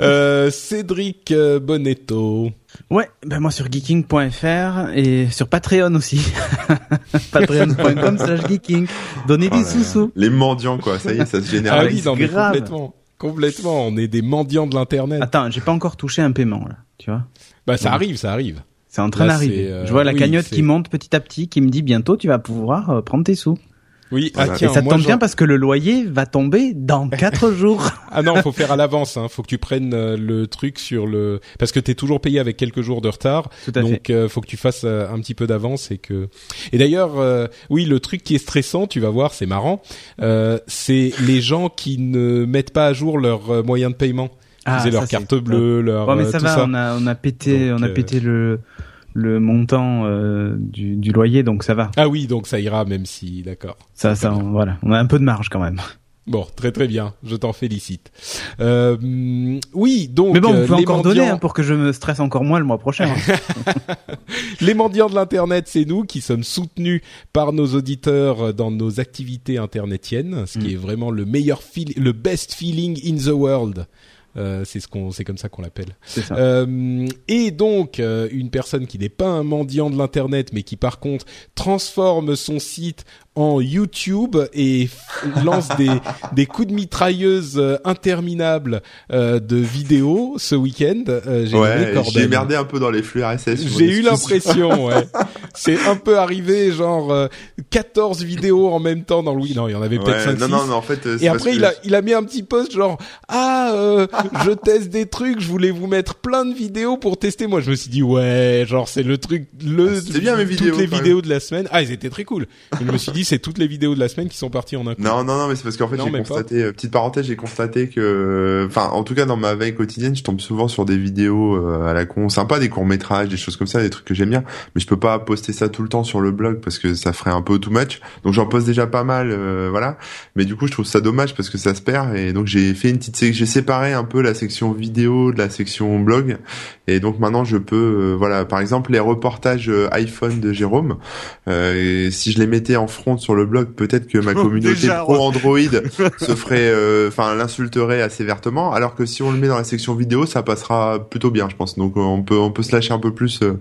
[SPEAKER 1] Euh, Cédric euh, Bonetto.
[SPEAKER 3] Ouais, ben moi sur geeking.fr et sur Patreon aussi. Patreon.com slash geeking. Donnez
[SPEAKER 2] Oh
[SPEAKER 3] des
[SPEAKER 2] là.
[SPEAKER 3] sous-sous.
[SPEAKER 2] Les mendiants, quoi. Ça y est, ça se
[SPEAKER 1] Ah
[SPEAKER 2] généralise.
[SPEAKER 1] oui, non, mais
[SPEAKER 3] grave.
[SPEAKER 1] complètement. Complètement. On est des mendiants de l'internet.
[SPEAKER 3] Attends, j'ai pas encore touché un paiement là, tu vois.
[SPEAKER 1] Bah, ça
[SPEAKER 3] Ouais.
[SPEAKER 1] arrive, ça arrive.
[SPEAKER 3] C'est en train d'arriver.
[SPEAKER 1] euh,
[SPEAKER 3] Je vois la
[SPEAKER 1] oui,
[SPEAKER 3] cagnotte qui monte petit à petit, qui me dit bientôt tu vas pouvoir euh, prendre tes sous.
[SPEAKER 1] Oui,
[SPEAKER 2] Voilà.
[SPEAKER 1] ah tiens,
[SPEAKER 3] et ça tombe bien parce que le loyer va tomber dans quatre jours.
[SPEAKER 1] Ah non, faut faire à l'avance. Hein. Faut que tu prennes euh, le truc sur le parce que t'es toujours payé avec quelques jours de retard.
[SPEAKER 3] Tout à fait.
[SPEAKER 1] Donc euh, faut que tu fasses euh, un petit peu d'avance et que. Et d'ailleurs, euh, oui, le truc qui est stressant, tu vas voir, c'est marrant. Euh, c'est les gens qui ne mettent pas à jour leurs euh, moyens de paiement.
[SPEAKER 3] Ah,
[SPEAKER 1] c'est leur
[SPEAKER 3] ça,
[SPEAKER 1] carte bleue, leur
[SPEAKER 3] Ouais, mais ça
[SPEAKER 1] tout
[SPEAKER 3] va,
[SPEAKER 1] ça.
[SPEAKER 3] on a on a pété
[SPEAKER 1] Donc,
[SPEAKER 3] on a pété le le montant euh, du, du loyer donc ça va.
[SPEAKER 1] Ah oui, donc ça ira même si, d'accord.
[SPEAKER 3] Ça ça on- voilà, on a un peu de marge quand même.
[SPEAKER 1] Bon, très très bien. Je t'en félicite. Euh, oui, donc.
[SPEAKER 3] Mais bon,
[SPEAKER 1] euh,
[SPEAKER 3] vous pouvez
[SPEAKER 1] les
[SPEAKER 3] encore donner hein, pour que je me stresse encore moins le mois prochain.
[SPEAKER 1] Les mendiants de l'internet, c'est nous qui sommes soutenus par nos auditeurs dans nos activités internetiennes, ce qui
[SPEAKER 3] Mm.
[SPEAKER 1] est vraiment le meilleur feel, le best feeling in the world. Euh, c'est ce qu'on, c'est comme ça qu'on l'appelle. Euh, et donc euh, une personne qui n'est pas un mendiant de l'internet, mais qui par contre transforme son site en YouTube et lance des des coups de mitrailleuse euh, interminables euh, de vidéos ce week-end. Euh, j'ai
[SPEAKER 2] Ouais, merdé un peu dans les flux RSS.
[SPEAKER 1] J'ai eu l'impression, ouais. C'est un peu arrivé, genre euh, 14 vidéos en même temps dans le oui. Non, il y en avait peut-être
[SPEAKER 2] Ouais,
[SPEAKER 1] 5
[SPEAKER 2] non, non, mais en fait, euh,
[SPEAKER 1] Et après,
[SPEAKER 2] que
[SPEAKER 1] il a, il a mis un petit post genre ah euh, je teste des trucs, je voulais vous mettre plein de vidéos pour tester. Moi, je me suis dit ouais, genre c'est le truc, le
[SPEAKER 2] Ah, c'est bien, mes vidéos,
[SPEAKER 1] toutes les vidéos de la semaine. Ah, ils étaient très cool. Je me suis dit c'est toutes les vidéos de la semaine qui sont parties en un coup.
[SPEAKER 2] Non, non, non, mais c'est parce qu'en fait, j'ai
[SPEAKER 1] mais pas.
[SPEAKER 2] constaté, euh, petite parenthèse, j'ai constaté que, enfin, en tout cas, dans ma veille quotidienne, je tombe souvent sur des vidéos euh, à la con, sympa, des courts-métrages, des choses comme ça, des trucs que j'aime bien, mais je peux pas poster ça tout le temps sur le blog parce que ça ferait un peu too much. Donc, j'en poste déjà pas mal, euh, voilà. Mais du coup, je trouve ça dommage parce que ça se perd et donc j'ai fait une petite, j'ai séparé un peu la section vidéo de la section blog et donc maintenant, je peux, euh, voilà, par exemple, les reportages euh, iPhone de Jérôme, euh, et si je les mettais en front sur le blog, peut-être que ma communauté
[SPEAKER 4] Déjà,
[SPEAKER 2] pro Android se ferait, euh, enfin, l'insulterait assez vertement, alors que si on le met dans la section vidéo, ça passera plutôt bien, je pense. Donc, on peut, on peut se lâcher un peu plus euh,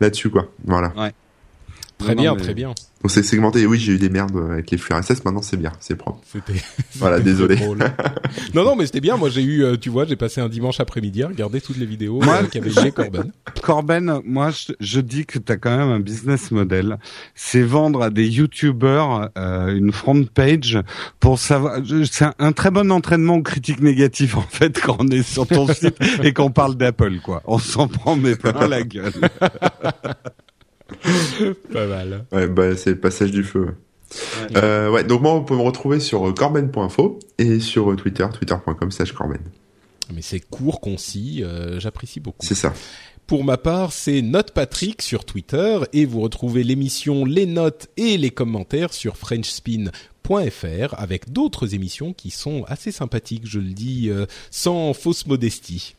[SPEAKER 2] là-dessus, quoi. Voilà.
[SPEAKER 1] Très
[SPEAKER 4] Non,
[SPEAKER 1] bien,
[SPEAKER 4] mais-
[SPEAKER 1] très bien.
[SPEAKER 2] Donc c'est segmenté. Oui, j'ai eu des merdes avec les flux RSS. Maintenant, c'est bien, c'est propre.
[SPEAKER 1] C'était.
[SPEAKER 2] Voilà, désolé.
[SPEAKER 1] non, non, mais c'était bien. Moi, j'ai eu, euh, tu vois, j'ai passé un dimanche après-midi à regarder toutes les vidéos
[SPEAKER 4] Moi,
[SPEAKER 1] euh, qu'avait Corben.
[SPEAKER 4] Corben, moi, je, je dis que tu as quand même un business model. C'est vendre à des YouTubers euh, une front page pour savoir. C'est un, un très bon entraînement aux critiques négatives en fait quand on est sur ton site et qu'on parle d'Apple, quoi. On s'en prend mais plein la gueule.
[SPEAKER 1] Pas mal.
[SPEAKER 2] Ouais, bah c'est le passage du feu. Ouais. Euh, ouais, donc moi, vous pouvez me retrouver sur euh, corben.info et sur euh, Twitter, twitter.com slash corben.
[SPEAKER 1] Mais c'est court, concis, euh, j'apprécie beaucoup.
[SPEAKER 2] C'est ça.
[SPEAKER 1] Pour ma part, c'est Note Patrick sur Twitter et vous retrouvez l'émission, les notes et les commentaires sur FrenchSpin.fr avec d'autres émissions qui sont assez sympathiques, je le dis euh, sans fausse modestie.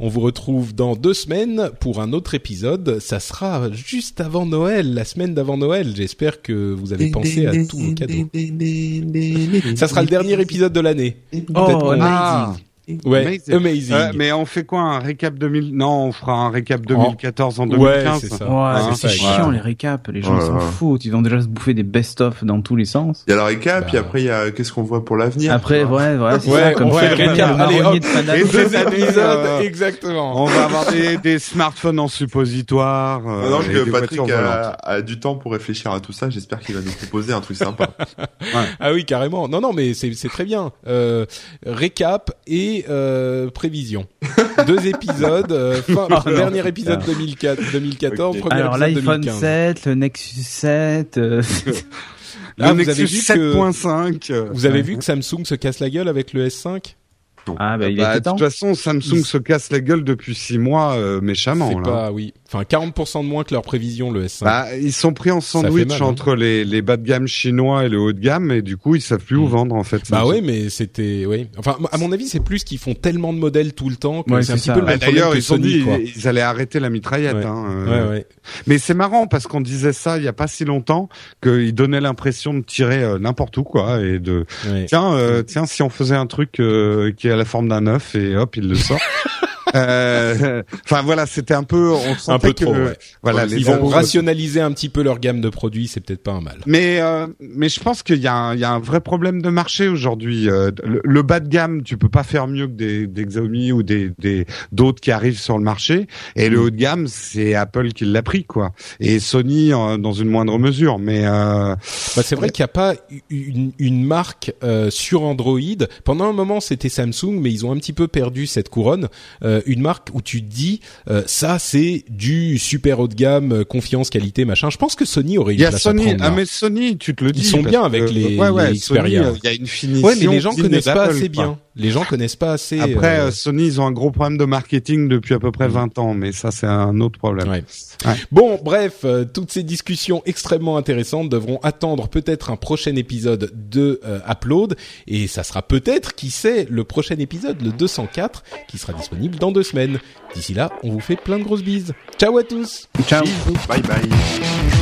[SPEAKER 1] On vous retrouve dans deux semaines pour un autre épisode. Ça sera juste avant Noël, la semaine d'avant Noël. J'espère que vous avez pensé à tous vos cadeaux. Ça sera le dernier épisode de l'année.
[SPEAKER 3] Oh, nice.
[SPEAKER 4] Ah,
[SPEAKER 1] Ouais,
[SPEAKER 4] Amazing.
[SPEAKER 1] amazing.
[SPEAKER 4] Euh, mais on fait quoi un récap 2000 Non, on fera un récap 2014 en 2015.
[SPEAKER 1] Ouais, c'est ça.
[SPEAKER 3] Ouais,
[SPEAKER 4] Hein,
[SPEAKER 3] c'est
[SPEAKER 1] ça,
[SPEAKER 3] chiant
[SPEAKER 2] ouais.
[SPEAKER 3] les récaps, les gens
[SPEAKER 2] Ouais,
[SPEAKER 3] s'en
[SPEAKER 2] ouais.
[SPEAKER 3] foutent, ils vont déjà se bouffer des best-of dans tous les sens.
[SPEAKER 2] Il y a le récap,
[SPEAKER 1] Bah.
[SPEAKER 2] puis après il y a qu'est-ce qu'on voit pour l'avenir.
[SPEAKER 3] Après, ouais, ouais, c'est
[SPEAKER 1] Ouais,
[SPEAKER 3] ça, comme
[SPEAKER 1] on
[SPEAKER 3] fait
[SPEAKER 1] le récap. Allez,
[SPEAKER 3] marronnier
[SPEAKER 1] hop.
[SPEAKER 3] de.
[SPEAKER 4] Et
[SPEAKER 1] Deux épisodes,
[SPEAKER 4] euh,
[SPEAKER 1] exactement.
[SPEAKER 4] On va avoir des, des smartphones en suppositoire. euh,
[SPEAKER 2] Maintenant
[SPEAKER 4] et
[SPEAKER 2] que Patrick a, du temps pour réfléchir à tout ça, j'espère qu'il va nous proposer un truc sympa.
[SPEAKER 1] Ah oui, carrément. Non, non, mais c'est c'est très bien. Euh, récap et euh, prévision. Deux épisodes. euh, fin,
[SPEAKER 3] Oh non,
[SPEAKER 1] dernier épisode
[SPEAKER 3] putain.
[SPEAKER 1] 2004, 2014,
[SPEAKER 2] Ok.
[SPEAKER 1] premier
[SPEAKER 3] Alors
[SPEAKER 1] épisode
[SPEAKER 3] l'iPhone
[SPEAKER 1] 2015.
[SPEAKER 3] 7, le Nexus 7, euh,
[SPEAKER 1] Là,
[SPEAKER 4] le
[SPEAKER 1] vous avez
[SPEAKER 4] Nexus
[SPEAKER 1] vu que
[SPEAKER 4] 7.5. euh,
[SPEAKER 1] vous avez
[SPEAKER 4] ouais.
[SPEAKER 1] vu que Samsung se casse la gueule avec le S5
[SPEAKER 3] ah bah il
[SPEAKER 4] Bah,
[SPEAKER 3] était
[SPEAKER 4] de toute façon, Samsung se casse la gueule depuis six mois euh, méchamment.
[SPEAKER 1] C'est
[SPEAKER 4] là.
[SPEAKER 1] pas, oui. Enfin, 40% de moins que leur prévision, le S5.
[SPEAKER 4] Bah, ils sont pris en sandwich
[SPEAKER 1] mal, hein.
[SPEAKER 4] entre les, les bas de gamme chinois et le haut de gamme, et du coup, ils savent plus où
[SPEAKER 1] Mm.
[SPEAKER 4] vendre en fait.
[SPEAKER 1] Bah ouais, mais c'était, oui. Enfin, à mon avis, c'est plus qu'ils font tellement de modèles tout le temps que
[SPEAKER 3] Ouais,
[SPEAKER 1] c'est un petit peu le
[SPEAKER 4] Bah,
[SPEAKER 1] même problème
[SPEAKER 4] D'ailleurs,
[SPEAKER 1] que
[SPEAKER 4] ils ont
[SPEAKER 1] Sony,
[SPEAKER 4] dit
[SPEAKER 1] quoi.
[SPEAKER 4] ils, allaient arrêter la mitraillette.
[SPEAKER 1] Ouais.
[SPEAKER 4] Hein, euh.
[SPEAKER 1] Ouais, ouais.
[SPEAKER 4] Mais c'est marrant parce qu'on disait ça il y a pas si longtemps qu'ils donnaient l'impression de tirer euh, n'importe où quoi et de
[SPEAKER 1] ouais.
[SPEAKER 4] tiens euh, tiens si on faisait un truc euh, qui à la forme d'un œuf et hop il le sort. Euh, Enfin voilà c'était un peu on sentait
[SPEAKER 1] Un peu
[SPEAKER 4] que
[SPEAKER 1] trop, ouais.
[SPEAKER 4] voilà
[SPEAKER 1] Ils
[SPEAKER 4] les
[SPEAKER 1] vont
[SPEAKER 4] amoureux-
[SPEAKER 1] rationaliser un petit peu leur gamme de produits, c'est peut-être pas un mal.
[SPEAKER 4] Mais euh, mais je pense qu'il y a un, il y a un vrai problème de marché aujourd'hui. Euh, le, le bas de gamme, tu peux pas faire mieux que des, des Xiaomi ou des des d'autres qui arrivent sur le marché. Et
[SPEAKER 1] Mm.
[SPEAKER 4] le haut de gamme, c'est Apple qui l'a pris quoi. Et Sony dans une moindre mesure. Mais euh,
[SPEAKER 1] Bah, c'est vrai qu'il n'y a pas une, une marque euh, sur Android. Pendant un moment, c'était Samsung, mais ils ont un petit peu perdu cette couronne. Euh, une marque où tu te dis, euh, ça, c'est du super haut de gamme, euh, confiance, qualité, machin. Je pense que Sony aurait
[SPEAKER 4] il
[SPEAKER 1] une
[SPEAKER 4] y a
[SPEAKER 1] place à
[SPEAKER 4] Sony. Ah mais Sony, tu te le dis.
[SPEAKER 1] Ils sont bien
[SPEAKER 4] que-
[SPEAKER 1] avec les-
[SPEAKER 4] ouais, ouais,
[SPEAKER 1] les
[SPEAKER 4] Sony, euh, Il y a une finition.
[SPEAKER 1] Ouais, mais les gens connaissent pas assez bien. Les gens connaissent pas assez.
[SPEAKER 4] Après, euh, Sony, ils ont un gros problème de marketing depuis à peu près
[SPEAKER 1] Mm.
[SPEAKER 4] 20 ans, mais ça, c'est un autre problème.
[SPEAKER 1] Ouais.
[SPEAKER 4] Ouais.
[SPEAKER 1] Bon, bref, euh, toutes ces discussions extrêmement intéressantes devront attendre peut-être un prochain épisode de euh, Upload, et ça sera peut-être, qui sait, le prochain épisode, le 204, qui sera disponible dans deux semaines. D'ici là, on vous fait plein de grosses bises. Ciao à tous
[SPEAKER 3] Ciao.
[SPEAKER 2] Bye bye.